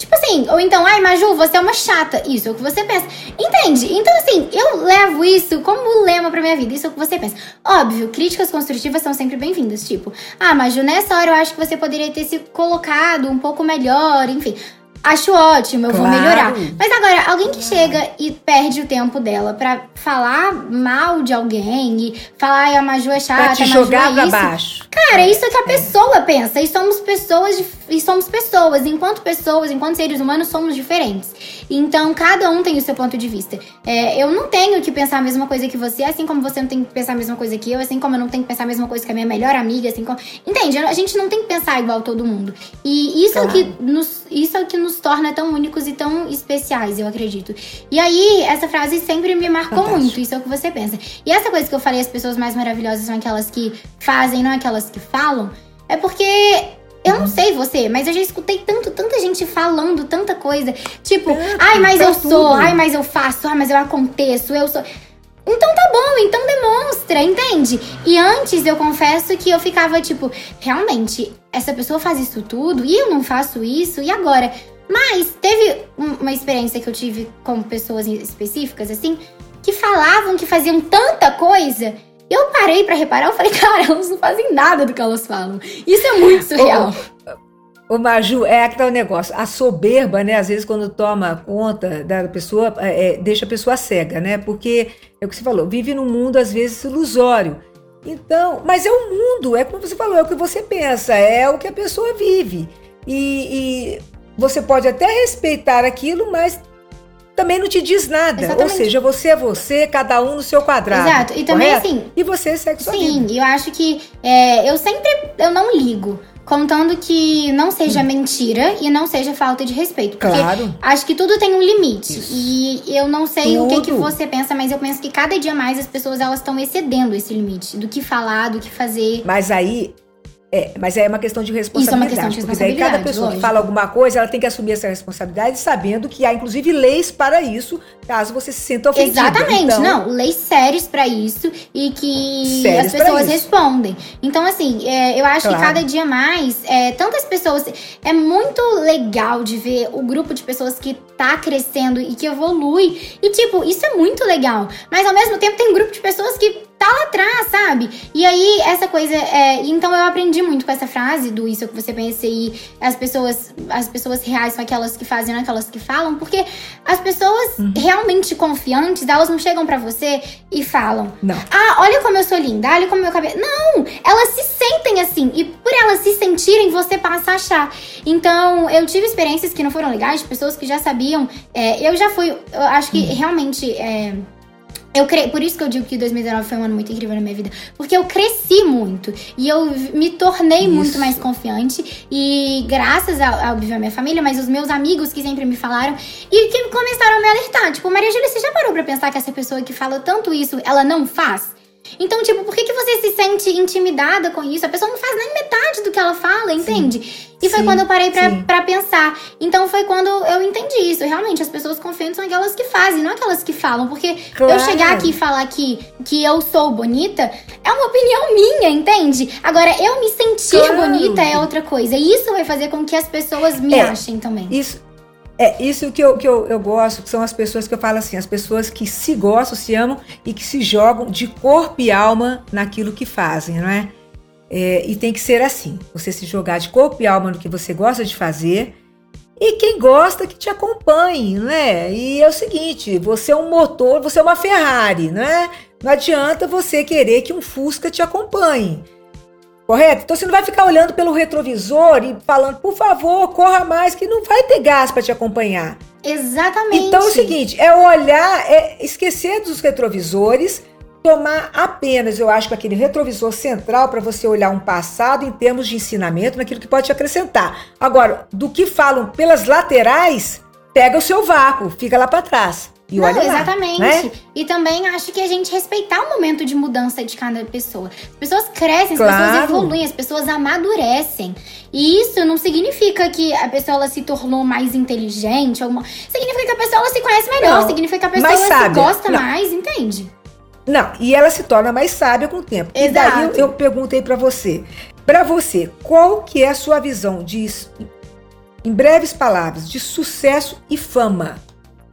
Tipo assim, ou então, ai, Maju, você é uma chata. Isso é o que você pensa. Entende? Então, assim, eu levo isso como lema pra minha vida. Isso é o que você pensa. Óbvio, críticas construtivas são sempre bem-vindas. Tipo, ah, Maju, nessa hora eu acho que você poderia ter se colocado um pouco melhor. Enfim, Acho ótimo, eu claro. vou melhorar. Mas agora, alguém que chega e perde o tempo dela pra falar mal de alguém e falar, ai, a Maju é chata, pra te a Maju jogar é pra isso. baixo. Cara, isso é que a pessoa pensa. E somos pessoas de, e somos pessoas. Enquanto pessoas, enquanto seres humanos, somos diferentes. Então, cada um tem o seu ponto de vista. É, eu não tenho que pensar a mesma coisa que você, assim como você não tem que pensar a mesma coisa que eu, assim como eu não tenho que pensar a mesma coisa que a minha melhor amiga, assim como. Entende? A gente não tem que pensar igual todo mundo. E isso claro. é o que nos. Isso é o que nos torna tão únicos e tão especiais, eu acredito. E aí, essa frase sempre me marcou Fantástico. muito, isso é o que você pensa. E essa coisa que eu falei, as pessoas mais maravilhosas são aquelas que fazem, não aquelas que falam, é porque eu não sei você, mas eu já escutei tanto, tanta gente falando tanta coisa. Tipo, é, ai, mas eu tudo. sou, ai, mas eu faço, ai, mas eu aconteço, eu sou. Então tá bom, então demonstra, entende? E antes eu confesso que eu ficava tipo, realmente, essa pessoa faz isso tudo e eu não faço isso, e agora? Mas teve uma experiência que eu tive com pessoas específicas, assim, que falavam que faziam tanta coisa. Eu parei para reparar, eu falei, cara, elas não fazem nada do que elas falam. Isso é muito surreal. Ô, Maju, é aquele negócio, a soberba, né, às vezes quando toma conta da pessoa, é, é, deixa a pessoa cega, né, porque, é o que você falou, vive num mundo às vezes ilusório. Então, mas é o mundo, é como você falou, é o que você pensa, é o que a pessoa vive. E, e você pode até respeitar aquilo, mas também não te diz nada. Exatamente. Ou seja, você é você, cada um no seu quadrado. Exato. E também correto? assim. E você segue sua sim, vida. Eu acho que é, eu sempre eu não ligo. Contando que não seja mentira e não seja falta de respeito. Porque Claro. acho que tudo tem um limite. Isso. E eu não sei o que, que Tudo. você pensa, mas eu penso que cada dia mais as pessoas elas estão excedendo esse limite. Do que falar, do que fazer. Mas aí. É, mas é uma questão de responsabilidade. questão de porque daí cada responsabilidade, pessoa que lógico. fala alguma coisa, ela tem que assumir essa responsabilidade, sabendo que há, inclusive, leis para isso, caso você se sinta ofendido. Exatamente, Então, não. Leis sérias pra isso e que as pessoas isso. respondem. Então, assim, é, eu acho que Claro. cada dia mais, é, tantas pessoas. É muito legal de ver o grupo de pessoas que tá crescendo e que evolui. E, tipo, isso é muito legal. Mas ao mesmo tempo tem um grupo de pessoas que tá lá atrás, sabe? E aí, essa coisa. É, então eu aprendi muito com essa frase do isso que você pensa e as pessoas, as pessoas reais são aquelas que fazem, não aquelas que falam, porque as pessoas Uhum. realmente confiantes, elas não chegam pra você e falam: Não. Ah, olha como eu sou linda, olha como meu cabelo. Não! Elas se sentem assim. E por elas se sentirem, você passa a achar. Então, eu tive experiências que não foram legais, de pessoas que já sabiam. É, eu já fui. Eu acho que realmente. é, eu cre... Por isso que eu digo que 2019 foi um ano muito incrível na minha vida. Porque eu cresci muito. E eu me tornei Isso. muito mais confiante. E graças a, óbvio, a minha família, mas os meus amigos que sempre me falaram. E que começaram a me alertar. Tipo, Maria Júlia, você já parou pra pensar que essa pessoa que fala tanto isso, ela não faz? Então, tipo, por que, que você se sente intimidada com isso? A pessoa não faz nem metade do que ela fala, entende? E foi Sim, quando eu parei pra, sim. pra pensar. Então foi quando eu entendi isso. Realmente, as pessoas confiantes são aquelas que fazem, não aquelas que falam. Porque Claro. eu chegar aqui e falar que, que eu sou bonita é uma opinião minha, entende? Agora, eu me sentir Claro. bonita é outra coisa. E isso vai fazer com que as pessoas me É. achem também. Isso é isso que, eu, que eu, eu gosto, que são as pessoas que eu falo assim, as pessoas que se gostam, se amam e que se jogam de corpo e alma naquilo que fazem, não é? É, e tem que ser assim, você se jogar de corpo e alma no que você gosta de fazer e quem gosta que te acompanhe, não é? E é o seguinte, você é um motor, você é uma Ferrari, não é? Não adianta você querer que um Fusca te acompanhe. Correto? Então você não vai ficar olhando pelo retrovisor e falando, por favor, corra mais, que não vai ter gás para te acompanhar. Exatamente. Então é o seguinte, é olhar, é esquecer dos retrovisores, tomar apenas, eu acho, aquele retrovisor central para você olhar um passado em termos de ensinamento, naquilo que pode te acrescentar. Agora, do que falam pelas laterais, pega o seu vácuo, fica lá para trás. E Não, olha lá, exatamente. né? E também acho que a gente respeitar o momento de mudança de cada pessoa. As pessoas crescem, as Claro. pessoas evoluem, as pessoas amadurecem. E isso não significa que a pessoa ela se tornou mais inteligente. Alguma... Significa que a pessoa ela se conhece melhor. Não, significa que a pessoa ela se gosta Não. mais, entende? Não, e ela se torna mais sábia com o tempo. E daí eu, Exato. eu perguntei para você, para você, qual que é a sua visão de, em breves palavras, de sucesso e fama?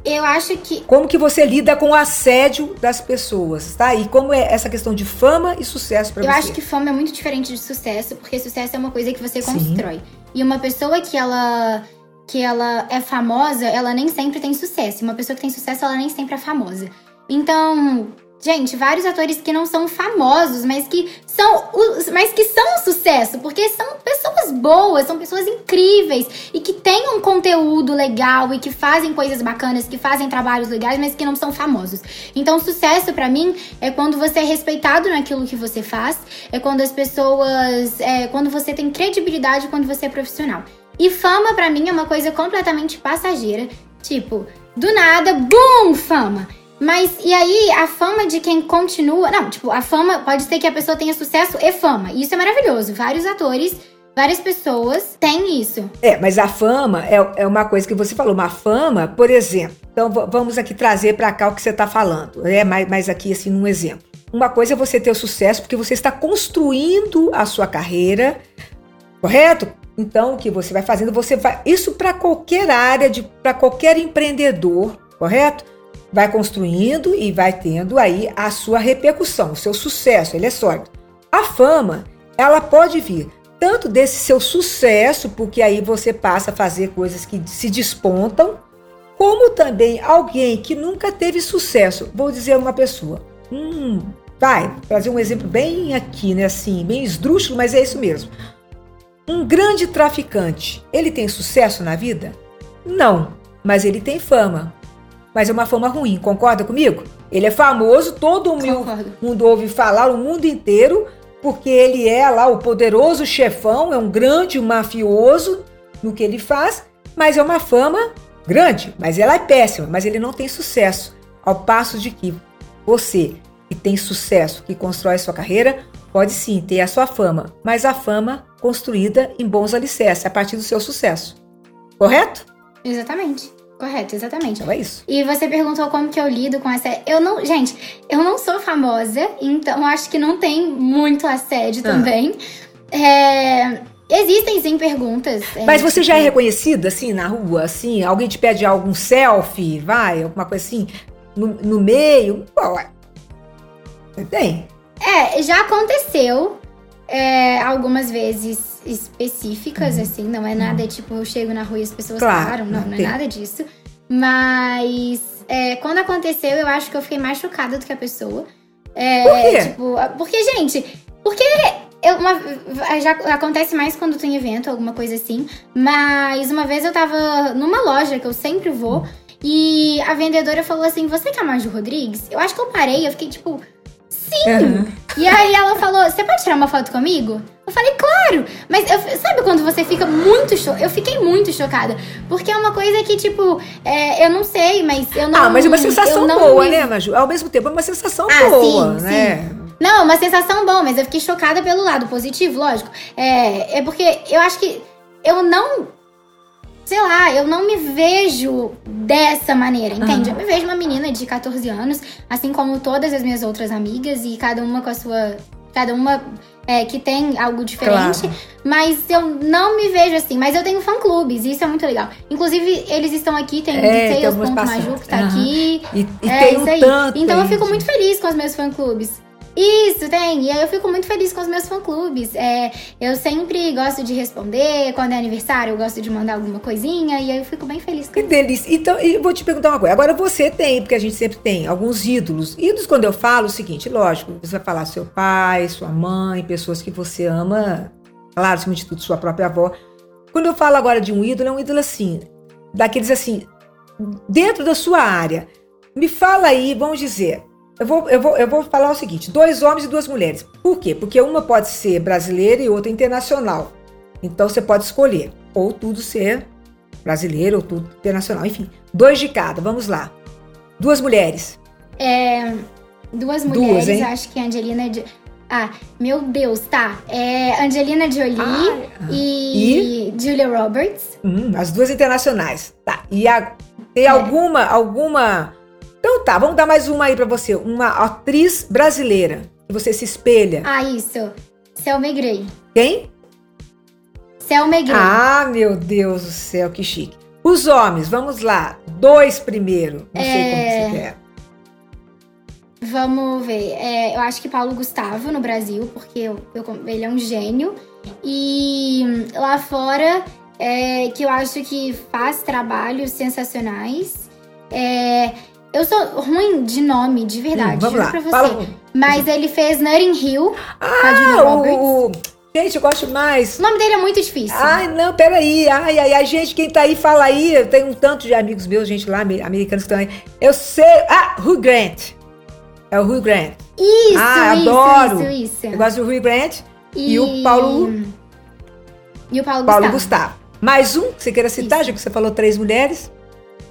Eu acho que Como que você lida com o assédio das pessoas, tá? E como é essa questão de fama e sucesso para Eu você? acho que fama é muito diferente de sucesso, porque sucesso é uma coisa que você Sim. constrói. E uma pessoa que ela que ela é famosa, ela nem sempre tem sucesso. E uma pessoa que tem sucesso, ela nem sempre é famosa. Então, gente, vários atores que não são famosos, mas que são mas que são um sucesso, porque são pessoas boas, são pessoas incríveis e que têm um conteúdo legal e que fazem coisas bacanas, que fazem trabalhos legais, mas que não são famosos. Então, sucesso pra mim é quando você é respeitado naquilo que você faz, é quando as pessoas, é quando você tem credibilidade, quando você é profissional. E fama pra mim é uma coisa completamente passageira, tipo, do nada, bum, fama. Mas e aí a fama de quem continua, não, tipo, a fama pode ser que a pessoa tenha sucesso e fama. E isso é maravilhoso. Vários atores, várias pessoas têm isso. É, mas a fama é, é uma coisa que você falou. Uma fama, por exemplo. Então vamos aqui trazer para cá o que você está falando. É mais, mais aqui assim num exemplo. Uma coisa é você ter o sucesso porque você está construindo a sua carreira, correto? Então o que você vai fazendo, você vai isso para qualquer área para qualquer empreendedor, correto? Vai construindo e vai tendo aí a sua repercussão, o seu sucesso, ele é sólido. A fama, ela pode vir tanto desse seu sucesso, porque aí você passa a fazer coisas que se despontam, como também alguém que nunca teve sucesso. Vou dizer uma pessoa. Hum, vai, trazer um exemplo bem aqui, né? Assim, bem esdrúxulo, mas é isso mesmo. Um grande traficante, ele tem sucesso na vida? Não, mas ele tem fama. Mas é uma fama ruim, concorda comigo? Ele é famoso, todo mundo, Concordo. mundo ouve falar, o mundo inteiro, porque ele é lá o poderoso chefão, é um grande mafioso no que ele faz, mas é uma fama grande, mas ela é péssima, mas ele não tem sucesso. Ao passo de que você que tem sucesso, que constrói sua carreira, pode sim ter a sua fama, mas a fama construída em bons alicerces, a partir do seu sucesso. Correto? Exatamente. Correto, exatamente. Então é isso. E você perguntou como que eu lido com essa. Eu não. Gente, eu não sou famosa, então acho que não tem muito assédio ah. também. É. Existem sim perguntas. É, Mas você já é reconhecida assim na rua, assim? Alguém te pede algum selfie, vai, alguma coisa assim, no, no meio? Você tem? É, já aconteceu é, algumas vezes específicas, uhum. assim, não é nada uhum. tipo, eu chego na rua e as pessoas claro, param, não, não é nada disso. Mas é, quando aconteceu, eu acho que eu fiquei mais chocada do que a pessoa. É, Por quê? Tipo, porque, gente, porque eu, uma, já acontece mais quando tem evento, alguma coisa assim. Mas uma vez eu tava numa loja que eu sempre vou. E a vendedora falou assim: Você que é a Maju Rodrigues? Eu acho que eu parei, eu fiquei tipo, Sim! Uhum. E aí ela falou: Você pode tirar uma foto comigo? Eu falei, claro! Mas eu, sabe quando você fica muito chocada? Eu fiquei muito chocada. Porque é uma coisa que, tipo, é, eu não sei, mas eu não. Ah, mas é uma sensação boa, me... né, Maju? Ao mesmo tempo, é uma sensação ah, boa, sim, né? Sim. Não, uma sensação boa, mas eu fiquei chocada pelo lado positivo, lógico. É, é porque eu acho que eu não sei lá, eu não me vejo dessa maneira, entende? Uhum. Eu me vejo uma menina de 14 anos, assim como todas as minhas outras amigas, e cada uma com a sua. Cada uma é, que tem algo diferente, claro. mas eu não me vejo assim. Mas eu tenho fã-clubes, e isso é muito legal. Inclusive, eles estão aqui, tem é, Details.maju que tá uhum. aqui. E, e é, tem um isso aí. Então eu fico muito feliz com os meus fã-clubes. Isso, tem. E aí eu fico muito feliz com os meus fã-clubes. É, eu sempre gosto de responder. Quando é aniversário, eu gosto de mandar alguma coisinha. E aí eu fico bem feliz com Que delícia. Então, eu vou te perguntar uma coisa. Agora você tem, porque a gente sempre tem alguns ídolos. Ídolos, quando eu falo, o seguinte, lógico, você vai falar seu pai, sua mãe, pessoas que você ama. Claro, acima de tudo, sua própria avó. Quando eu falo agora de um ídolo, é um ídolo assim, daqueles assim, dentro da sua área. Me fala aí, vamos dizer, eu vou, eu, vou, eu vou falar o seguinte: dois homens e duas mulheres. Por quê? Porque uma pode ser brasileira e outra internacional. Então você pode escolher. Ou tudo ser brasileiro ou tudo internacional. Enfim, dois de cada. Vamos lá. Duas mulheres. É, duas mulheres, duas, acho que a Angelina. De... Ah, meu Deus, tá. É Angelina Jolie ah, e, e, Julia Roberts. Hum, as duas internacionais. Tá. E a, tem é. alguma, alguma então tá, vamos dar mais uma aí pra você. Uma atriz brasileira que você se espelha. Ah, isso. Selma Grey. Quem? Selma Grey. Ah, meu Deus do céu, que chique. Os homens, vamos lá. Dois primeiro. Não é... sei como você quer. Vamos ver. É, eu acho que Paulo Gustavo no Brasil, porque eu, eu, ele é um gênio. E lá fora, é, que eu acho que faz trabalhos sensacionais. É, eu sou ruim de nome, de verdade, hum, vamos lá. pra você. Fala... Mas ele fez Nutting Hill ah. O... Gente, eu gosto mais. O nome dele é muito difícil. Ai, não, peraí. Ai, ai, ai, gente, quem tá aí, fala aí. Eu tenho um tanto de amigos meus, gente lá, americanos que estão aí. Eu sei. Ah, Hugh Grant. É o Hugh Grant. Isso, ah, isso, adoro. isso, isso. Eu gosto do Hugh Grant e, e o Paulo. E o Paulo, Paulo Gustavo. Gustavo. Mais um que você queira citar, isso. já que você falou três mulheres?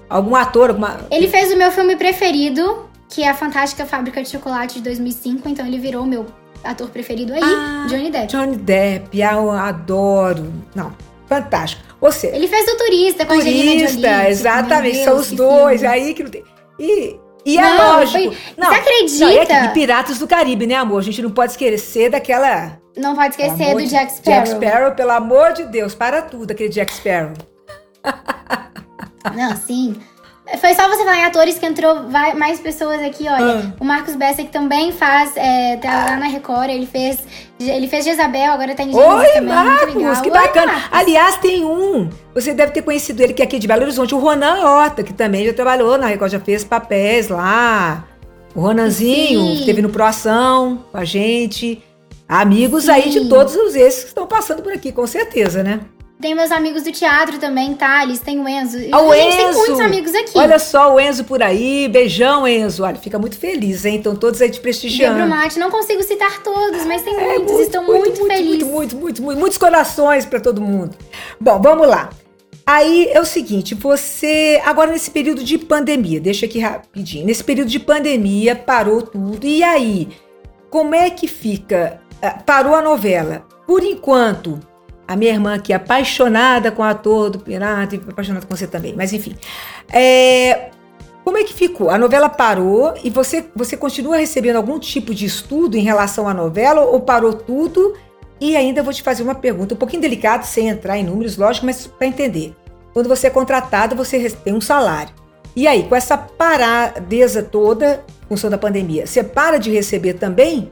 Algum ator, alguma. Ele fez o meu filme preferido, que é a Fantástica Fábrica de Chocolate de 2005, então ele virou o meu ator preferido aí, ah, Johnny Depp. Johnny Depp, ah, eu adoro. Não, fantástico. Você. Ele fez o Turista com turista, a Angelina Jolie. Tipo, exatamente, Deus, são os dois. Filme. Aí que não tem. E, e é não, lógico. Foi... Não, você acredita? Não, é de Piratas do Caribe, né, amor? A gente não pode esquecer daquela. Não pode esquecer do Jack Sparrow. Jack Sparrow, pelo amor de Deus, para tudo, aquele Jack Sparrow. Não, sim. Foi só você falar em atores que entrou mais pessoas aqui, olha. Ah. O Marcos Bessa que também faz, é, tá lá na Record, ele fez. Ele fez Jezabel, agora tá em Gênesis Oi, também. Marcos, que bacana. Oi, Aliás, tem um. Você deve ter conhecido ele que é aqui de Belo Horizonte, o Ronan Horta, que também já trabalhou na Record, já fez papéis lá. O Ronanzinho Sim. esteve no Proação com a gente. Amigos Sim. aí de todos os esses que estão passando por aqui, com certeza, né? Tem meus amigos do teatro também, Thales, tem o Enzo. Ah, o a gente Enzo. tem muitos amigos aqui. Olha só o Enzo por aí. Beijão, Enzo. Olha, fica muito feliz, hein? Então todos aí te prestigiando. Debro Mate, não consigo citar todos, mas tem É, muitos, estou muito, felizes. Muito, muito, muito, muito, muitos corações para todo mundo. Bom, vamos lá. Aí é o seguinte, você agora nesse período de pandemia, deixa aqui rapidinho. Nesse período de pandemia parou tudo. E aí, como é que fica? Ah, Parou a novela. Por enquanto, a minha irmã aqui, apaixonada com o ator do Pirata e apaixonada com você também, mas enfim. É, como é que ficou? A novela parou e você, você continua recebendo algum tipo de estudo em relação à novela ou parou tudo? E ainda vou te fazer uma pergunta um pouquinho delicada, sem entrar em números, lógico, mas para entender. Quando você é contratado, você tem um salário. E aí, com essa paradeza toda, função da pandemia, você para de receber também?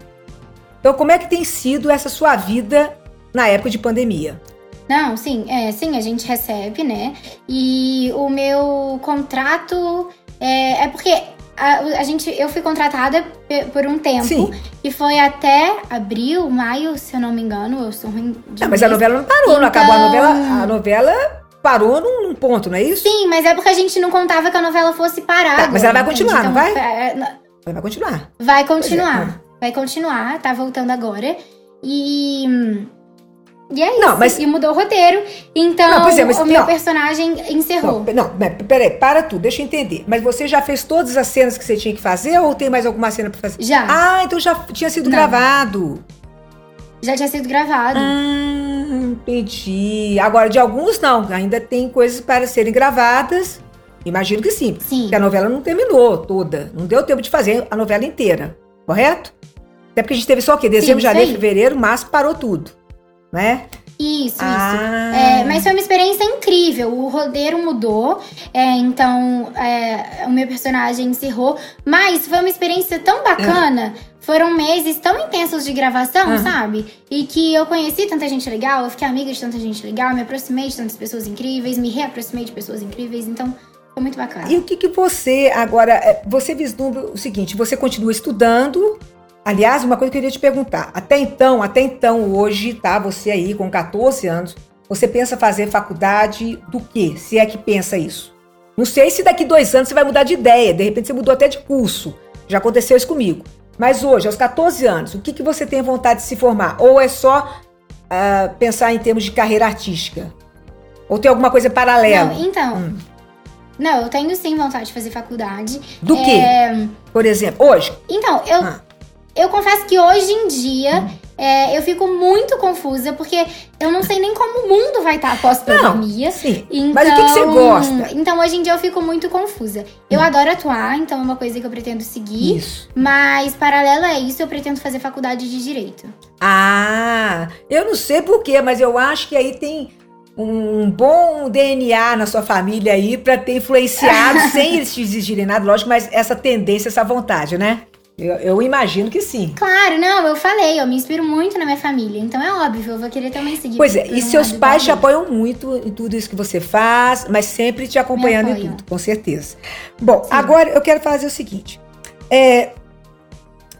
Então, como é que tem sido essa sua vida na época de pandemia? Não, sim, é, sim, a gente recebe, né? E o meu contrato é, é porque a, a gente, eu fui contratada por um tempo Sim. e foi até abril, maio, se eu não me engano, eu sou ruim de Não, mas a novela não parou, não acabou a Então- novela. A novela parou num, num ponto, não é isso? Sim, mas é porque a gente não contava que a novela fosse parar. Tá, mas ela vai continuar, não vai? é, não- Ela vai continuar. Vai é, continuar. Vai continuar, tá voltando agora. E. E é isso. Não, mas- E mudou o roteiro. Então, Não, é, mas- o meu não. personagem encerrou. Não, não, mas peraí, para tudo, deixa eu entender. Mas você já fez todas as cenas que você tinha que fazer ou tem mais alguma cena pra fazer? Já. Ah, então já tinha sido gravado. Já tinha sido gravado. Hum, entendi. Agora, de alguns não, ainda tem coisas para serem gravadas. Imagino que sim. Sim. Porque a novela não terminou toda. Não deu tempo de fazer a novela inteira. Correto? Até porque a gente teve só o quê? Dezembro, Sim, janeiro, fevereiro, março, parou tudo. Né? Isso, isso. Ah. É, mas foi uma experiência incrível. O roteiro mudou, é, então é, o meu personagem encerrou. Mas foi uma experiência tão bacana. Foram meses tão intensos de gravação, Ah. sabe? E que eu conheci tanta gente legal, eu fiquei amiga de tanta gente legal, me aproximei de tantas pessoas incríveis, me reaproximei de pessoas incríveis. Então foi muito bacana. E o que, que você agora. é, Você vislumbra o seguinte: você continua estudando. Aliás, uma coisa que eu queria te perguntar. Até então, até então, hoje, tá? Você aí com 14 anos, você pensa fazer faculdade do quê? Se é que pensa isso. Não sei se daqui dois anos você vai mudar de ideia. De repente você mudou até de curso. Já aconteceu isso comigo. Mas hoje, aos 14 anos, o que, que você tem vontade de se formar? Ou é só ah, pensar em termos de carreira artística? Ou tem alguma coisa paralela? Não, então. Hum. Não, eu tenho sim vontade de fazer faculdade. Do quê? É, Por exemplo, hoje? Então, eu, Ah. Eu confesso que hoje em dia é, eu fico muito confusa, porque eu não sei nem como o mundo vai estar após pandemia. Sim. Então, Mas o que, que você gosta? Então, hoje em dia eu fico muito confusa. Eu adoro atuar, então é uma coisa que eu pretendo seguir. Isso. Mas, paralelo a isso, eu pretendo fazer faculdade de Direito. Ah, eu não sei porquê, mas eu acho que aí tem um bom DNA na sua família aí pra ter influenciado, sem eles te exigirem nada, lógico, mas essa tendência, essa vontade, né? Eu, eu imagino que sim. Claro, não, eu falei, eu me inspiro muito na minha família. Então é óbvio, eu vou querer também seguir. Pois é, e um seus pais te apoiam muito em tudo isso que você faz, mas sempre te acompanhando em tudo, com certeza. Bom, Sim. agora eu quero fazer o seguinte. É,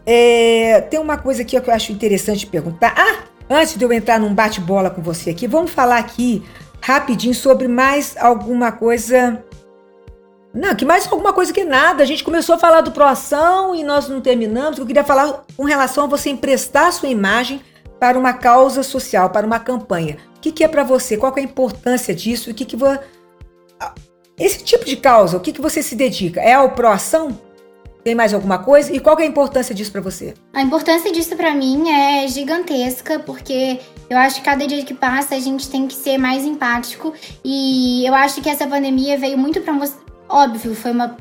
é, tem uma coisa aqui que eu acho interessante perguntar. Ah, antes de eu entrar num bate-bola com você aqui, vamos falar aqui rapidinho sobre mais alguma coisa. Não, que mais alguma coisa que nada. A gente começou a falar do proação e nós não terminamos. Eu queria falar com relação a você emprestar sua imagem para uma causa social, para uma campanha. O que, que é para você? Qual é a importância disso? O que que. Esse tipo de causa, o que, que você se dedica? É ao proação? Tem mais alguma coisa? E qual é a importância disso para você? A importância disso pra mim é gigantesca, porque eu acho que cada dia que passa a gente tem que ser mais empático. E eu acho que essa pandemia veio muito mostrar. Óbvio, foi uma,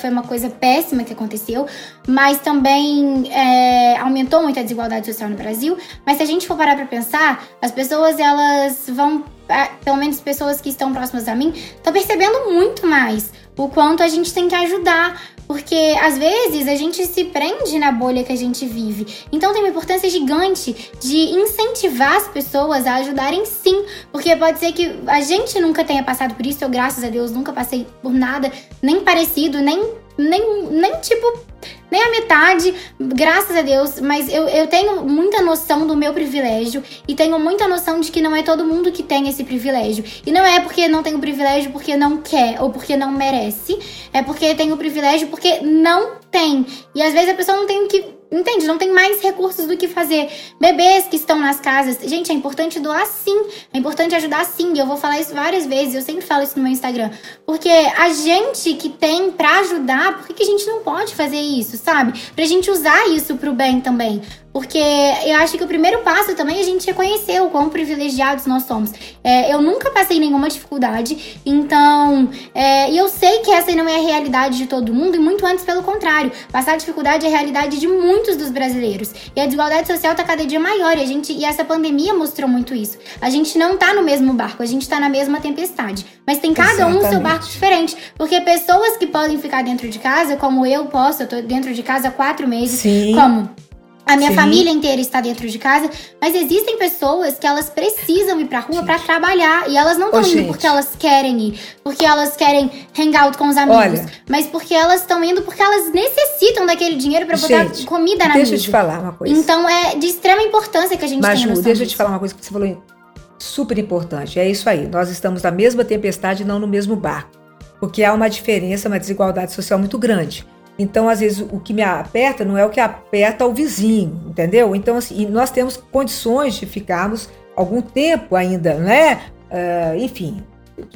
foi uma coisa péssima que aconteceu, mas também é, aumentou muito a desigualdade social no Brasil. Mas se a gente for parar pra pensar, as pessoas elas vão. é, Pelo menos pessoas que estão próximas a mim, estão percebendo muito mais o quanto a gente tem que ajudar. Porque às vezes a gente se prende na bolha que a gente vive. Então tem uma importância gigante de incentivar as pessoas a ajudarem sim. Porque pode ser que a gente nunca tenha passado por isso, eu, graças a Deus, nunca passei por nada nem parecido, nem nem, nem tipo, nem a metade, graças a Deus, mas eu, eu tenho muita noção do meu privilégio e tenho muita noção de que não é todo mundo que tem esse privilégio. E não é porque não tem o privilégio porque não quer ou porque não merece, é porque tem o privilégio porque não tem. E às vezes a pessoa não tem o que Entende? Não tem mais recursos do que fazer. Bebês que estão nas casas. Gente, é importante doar sim. É importante ajudar sim. Eu vou falar isso várias vezes. Eu sempre falo isso no meu Instagram. Porque a gente que tem para ajudar, por que, que a gente não pode fazer isso, sabe? Pra gente usar isso pro bem também. Porque eu acho que o primeiro passo também é a gente reconhecer o quão privilegiados nós somos. É, eu nunca passei nenhuma dificuldade, então. É, e eu sei que essa não é a realidade de todo mundo, e muito antes pelo contrário. Passar dificuldade é a realidade de muitos dos brasileiros. E a desigualdade social tá cada dia maior, e, a gente, e essa pandemia mostrou muito isso. A gente não tá no mesmo barco, a gente tá na mesma tempestade. Mas tem cada Exatamente. um seu barco diferente. Porque pessoas que podem ficar dentro de casa, como eu posso, eu tô dentro de casa há quatro meses, Sim. como a minha Sim. família inteira está dentro de casa, mas existem pessoas que elas precisam ir pra rua para trabalhar e elas não estão indo gente. porque elas querem ir, porque elas querem hangout com os amigos, Olha, mas porque elas estão indo porque elas necessitam daquele dinheiro para botar gente, comida na deixa mesa. Deixa eu te falar uma coisa. Então é de extrema importância que a gente Maju, tenha noção deixa eu te falar uma coisa que você falou super importante. É isso aí. Nós estamos na mesma tempestade, não no mesmo barco, porque há uma diferença, uma desigualdade social muito grande. Então, às vezes, o que me aperta não é o que aperta o vizinho, entendeu? Então, assim, nós temos condições de ficarmos algum tempo ainda, né? Uh, enfim,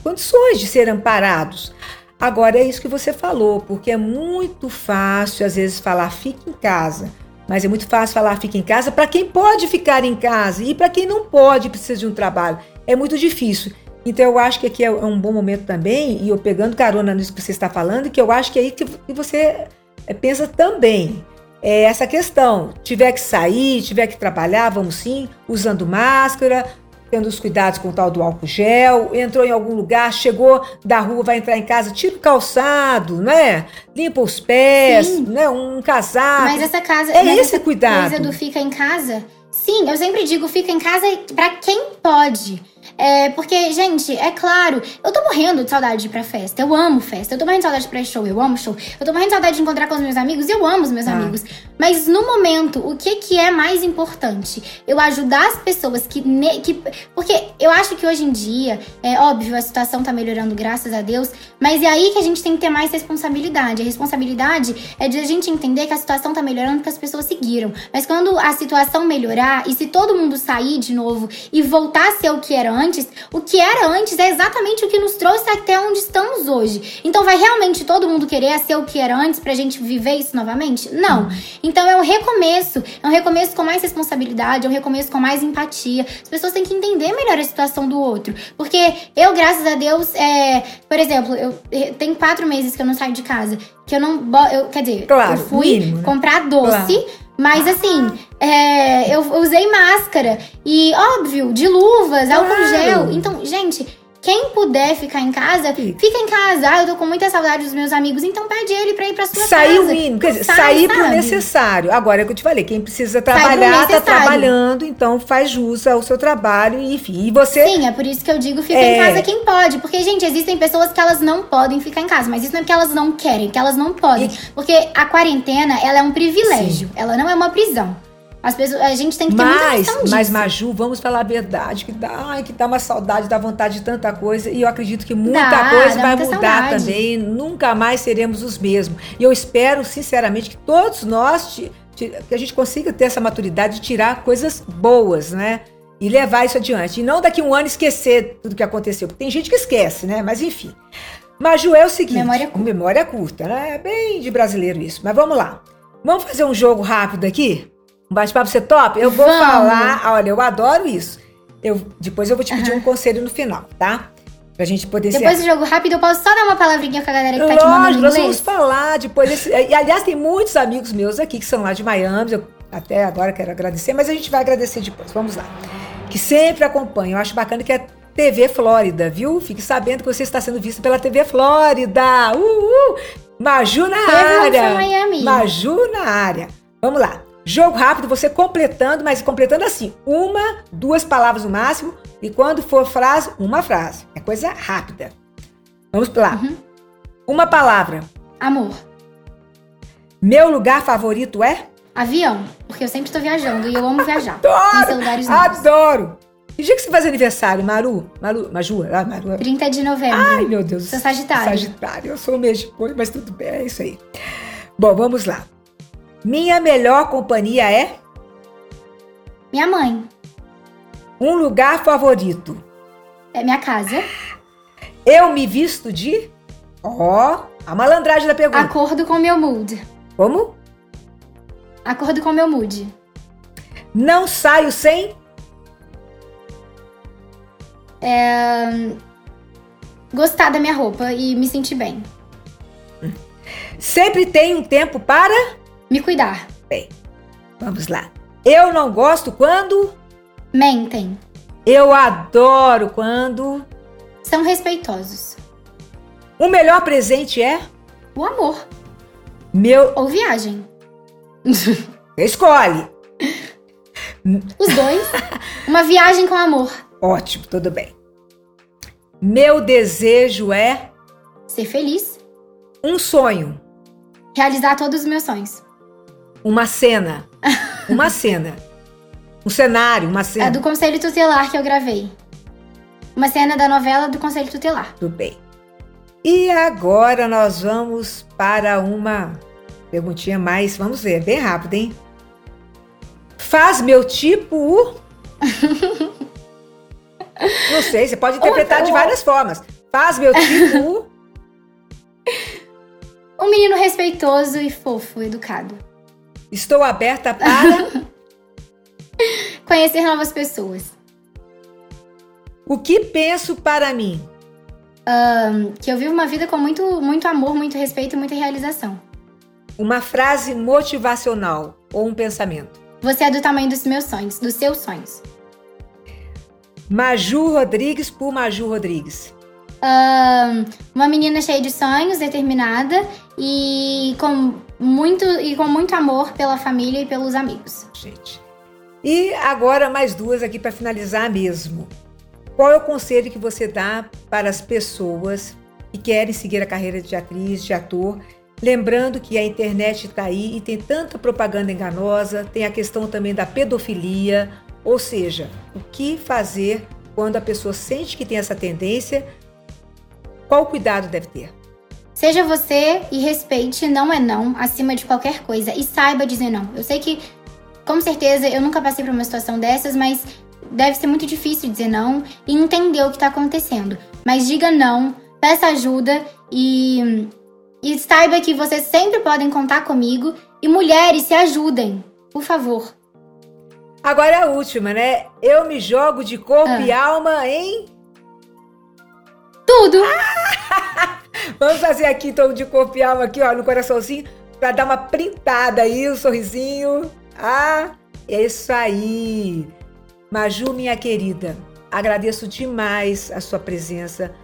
condições de ser amparados. Agora, é isso que você falou, porque é muito fácil, às vezes, falar fique em casa. Mas é muito fácil falar fique em casa para quem pode ficar em casa e para quem não pode, precisa de um trabalho. É muito difícil. Então eu acho que aqui é um bom momento também, e eu pegando carona nisso que você está falando, que eu acho que é aí que você é, pensa também. É essa questão, tiver que sair, tiver que trabalhar, vamos sim, usando máscara, tendo os cuidados com o tal do álcool gel, entrou em algum lugar, chegou da rua, vai entrar em casa, tira o calçado, né? Limpa os pés, sim. né? Um casaco. Mas essa casa, é esse cuidado. coisa do fica em casa. Sim, eu sempre digo fica em casa para quem pode. É, porque, gente, é claro, eu tô morrendo de saudade de ir pra festa. Eu amo festa. Eu tô morrendo de saudade de pra show. Eu amo show. Eu tô morrendo de saudade de encontrar com os meus amigos. Eu amo os meus ah. amigos. Mas no momento, o que que é mais importante? Eu ajudar as pessoas que, que. Porque eu acho que hoje em dia, é óbvio, a situação tá melhorando, graças a Deus. Mas é aí que a gente tem que ter mais responsabilidade. A responsabilidade é de a gente entender que a situação tá melhorando porque as pessoas seguiram. Mas quando a situação melhorar e se todo mundo sair de novo e voltar a ser o que era antes, antes, o que era antes é exatamente o que nos trouxe até onde estamos hoje. Então vai realmente todo mundo querer ser o que era antes pra gente viver isso novamente? Não. Então é um recomeço, é um recomeço com mais responsabilidade, é um recomeço com mais empatia. As pessoas têm que entender melhor a situação do outro. Porque eu, graças a Deus, é, por exemplo, eu, eu tenho quatro meses que eu não saio de casa. Que eu não. Eu, quer dizer, claro, eu fui mínimo, né? comprar doce. Claro mas assim, é, eu usei máscara. E, óbvio, de luvas, álcool claro. gel. Então, gente, quem puder ficar em casa, fica em casa. Ah, eu tô com muita saudade dos meus amigos, então pede ele pra ir pra sua sair casa. Sair o mínimo, quer dizer, sai, sair sabe? pro necessário. Agora é o que eu te falei, quem precisa trabalhar, tá trabalhando, então faz jus ao seu trabalho, enfim. E você. Sim, é por isso que eu digo fica é... em casa quem pode. Porque, gente, existem pessoas que elas não podem ficar em casa, mas isso não é porque elas não querem, que elas não podem. E... Porque a quarentena, ela é um privilégio, Sim. ela não é uma prisão. As pessoas, a gente tem que ter mas, muita. Mas, Maju, vamos falar a verdade, que dá, ai, que dá uma saudade, dá vontade de tanta coisa. E eu acredito que muita dá, coisa vai mudar saudade. também. Nunca mais seremos os mesmos. E eu espero, sinceramente, que todos nós, que a gente consiga ter essa maturidade de tirar coisas boas, né? E levar isso adiante. E não daqui um ano esquecer tudo que aconteceu. Porque tem gente que esquece, né? Mas enfim. Maju, é o seguinte. Memória curta. Memória curta, né? É bem de brasileiro isso. Mas vamos lá. Vamos fazer um jogo rápido aqui? Um bate-papo ser top? Eu vou Vamos. falar, olha, eu adoro isso. Eu, depois eu vou te pedir uhum. um conselho no final, tá? Pra gente poder Depois do jogo rápido, eu posso só dar uma palavrinha com a galera que Lógico, tá te mandando nós vamos falar depois desse... E, aliás, tem muitos amigos meus aqui que são lá de Miami, eu até agora quero agradecer, mas a gente vai agradecer depois, vamos lá. Que sempre acompanham, eu acho bacana que é TV Flórida, viu? Fique sabendo que você está sendo visto pela TV Flórida. Uh, uh! Maju na área. Miami. Maju na área. Vamos lá. Jogo rápido, você completando, mas completando assim, uma, duas palavras no máximo, e quando for frase, uma frase. É coisa rápida. Vamos lá. Uhum. Uma palavra. Amor. Meu lugar favorito é? Avião, porque eu sempre tô viajando e eu amo viajar. Adoro! Conhecer lugares novos. Adoro! Que dia que você faz aniversário, Maru? Maru, Maju? Ah, Maru. 30 de novembro. Ai, meu Deus. Sou Sagitário. Sagitário. Eu sou um mês depois, mas tudo bem, é isso aí. Bom, vamos lá. Minha melhor companhia é Minha mãe. um lugar favorito. É minha casa. Eu me visto de. Ó, a malandragem da pergunta. Acordo com meu mood. Como? Acordo com meu mood. Não saio sem. É... Gostar da minha roupa e me sentir bem. Sempre tem um tempo para. Me cuidar. Vamos lá. Eu não gosto quando. Mentem. Eu adoro quando. São respeitosos. O melhor presente é. O amor. Meu. Ou viagem. Escolhe. Os dois. Uma viagem com amor. Ótimo, tudo bem. Meu desejo é Ser feliz. um sonho, Realizar todos os meus sonhos. Uma cena. Uma cena. Um cenário, uma É cena. do Conselho Tutelar que eu gravei. Uma cena da novela do Conselho Tutelar. Tudo bem. E agora nós vamos para uma perguntinha mais, vamos ver, bem rápido, hein? Faz meu tipo o. Não sei, você pode interpretar de várias formas. Faz meu tipo o. Um menino respeitoso e fofo, educado. Estou aberta para. Conhecer novas pessoas. O que penso para mim? Que eu vivo uma vida com muito, muito amor, muito respeito e muita realização. Uma frase motivacional ou um pensamento. Você é do tamanho dos meus sonhos, dos seus sonhos. Maju Rodrigues por Maju Rodrigues. Ahn, uma menina cheia de sonhos, determinada e com muito e com muito amor pela família e pelos amigos. Gente. E agora mais duas aqui para finalizar mesmo. Qual é o conselho que você dá para as pessoas que querem seguir a carreira de atriz, de ator? Lembrando que a internet está aí e tem tanta propaganda enganosa, tem a questão também da pedofilia, ou seja, o que fazer quando a pessoa sente que tem essa tendência? Qual cuidado deve ter? Seja você e respeite não é não acima de qualquer coisa e saiba dizer não. Eu sei que com certeza eu nunca passei por uma situação dessas, mas deve ser muito difícil dizer não e entender o que tá acontecendo. Mas diga não, peça ajuda e e saiba que vocês sempre podem contar comigo e mulheres se ajudem, por favor. Agora a última, né? Eu me jogo de corpo e alma em Tudo. Vamos fazer aqui então de corpo aqui, ó, no coraçãozinho, pra dar uma printada aí, um sorrisinho. Ah, é isso aí. Maju, minha querida, agradeço demais a sua presença.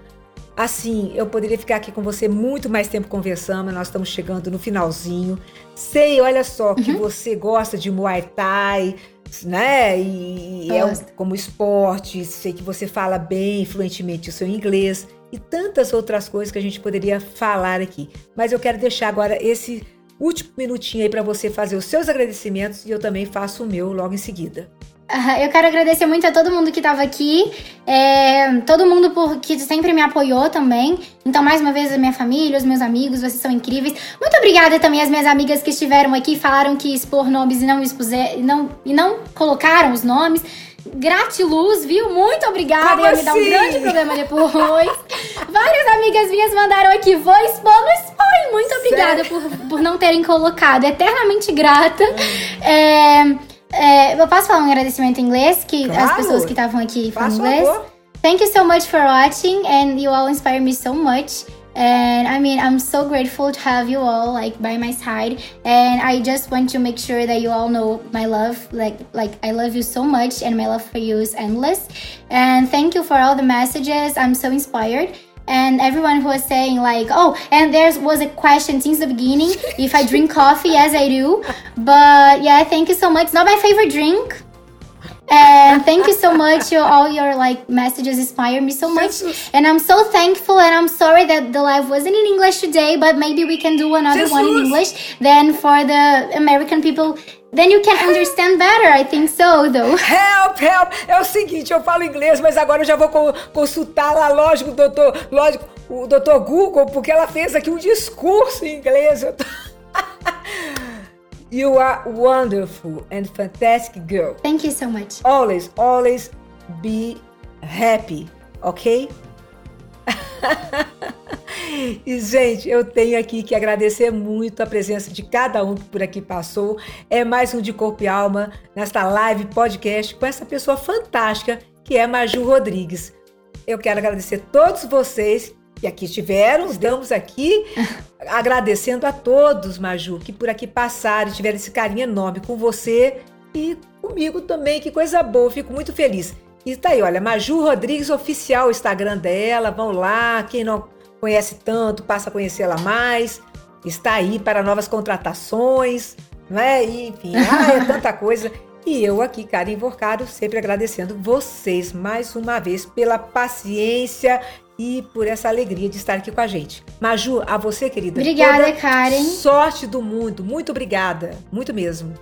Assim, eu poderia ficar aqui com você muito mais tempo conversando, mas nós estamos chegando no finalzinho. Sei, olha só, que você gosta de Muay Thai, né? E, e é um- como esporte, sei que você fala bem fluentemente o seu inglês e tantas outras coisas que a gente poderia falar aqui. Mas eu quero deixar agora esse último minutinho aí para você fazer os seus agradecimentos e eu também faço o meu logo em seguida. Ah, Eu quero agradecer muito a todo mundo que estava aqui, é, todo mundo por, que sempre me apoiou também. Então, mais uma vez, a minha família, os meus amigos, vocês são incríveis. Muito obrigada também às minhas amigas que estiveram aqui, falaram que expor nomes e não expuser, e não, e não colocaram os nomes. Gratiluz, viu? Muito obrigada. Como Ia me dar um assim? grande problema depois. Várias amigas minhas mandaram aqui, vou expor, não expõe. Muito obrigada por, por não terem colocado. Eternamente grata. É, é, eu posso falar um agradecimento em inglês? Que as Claro. pessoas que estavam aqui falam Faça inglês. favor. Thank you so much for watching, and you all inspire me so much. And I mean, I'm so grateful to have you all like by my side. And I just want to make sure that you all know my love. Like, like I love you so much, and my love for you is endless. And thank you for all the messages. I'm so inspired. And everyone who was saying like, oh, and there was a question since the beginning if I drink coffee, yes I do. But yeah, thank you so much. It's not my favorite drink. And thank you so much. All your like messages inspire me so much. And I'm so thankful and I'm sorry that the live wasn't in English today, but maybe we can do another one in English. Then for the American people, then you can understand better. I think so, though. Help, help. É o seguinte, eu falo inglês, mas agora eu já vou consultar lá, lógico, doutor, lógico, o doutor Google, porque ela fez aqui um discurso em inglês. Tô... You are wonderful and fantastic girl. Thank you so much. Always, always be happy, ok? e, gente, eu tenho aqui que agradecer muito a presença de cada um que por aqui passou. É mais um de Corpo e Alma nesta live podcast com essa pessoa fantástica que é Maju Rodrigues. Eu quero agradecer a todos vocês que aqui estiveram, estamos aqui agradecendo a todos, Maju, que por aqui passaram e tiveram esse carinho enorme com você e comigo também. Que coisa boa, fico muito feliz. E tá aí, olha, Maju Rodrigues Oficial, o Instagram dela, vão lá. Quem não conhece tanto, passa a conhecê-la mais. Está aí para novas contratações, né? E, enfim, ah, é tanta coisa. E eu aqui, Karen Vorcado, sempre agradecendo vocês mais uma vez pela paciência e por essa alegria de estar aqui com a gente. Maju, a você, querida. Obrigada, Karen. Sorte do mundo. Muito obrigada. Muito mesmo.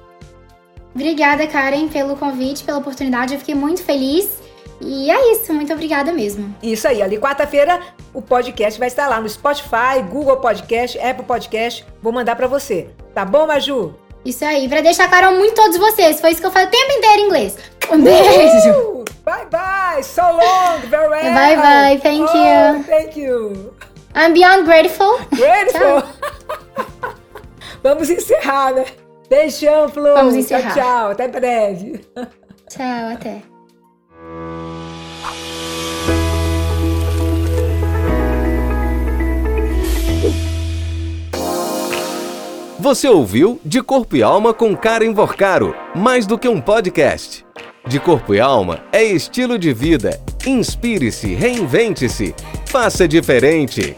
Obrigada, Karen, pelo convite, pela oportunidade. Eu fiquei muito feliz. E é isso, muito obrigada mesmo. Isso aí, ali quarta-feira o podcast vai estar lá no Spotify, Google Podcast, Apple Podcast. Vou mandar para você. Tá bom, Maju? Isso aí, pra deixar claro muito todos vocês. Foi isso que eu falei o tempo inteiro em inglês. Um beijo! Bye bye! So long! Farewell! Bye bye, thank oh, you. Thank you. I'm beyond grateful. Grateful! Vamos encerrar, né? Beijão, Flor. Vamos encerrar. Tchau, tchau. Até breve. Tchau, até. Você ouviu De Corpo e Alma com Karen Vorcaro, mais do que um podcast. De Corpo e Alma é estilo de vida. Inspire-se, reinvente-se, faça diferente.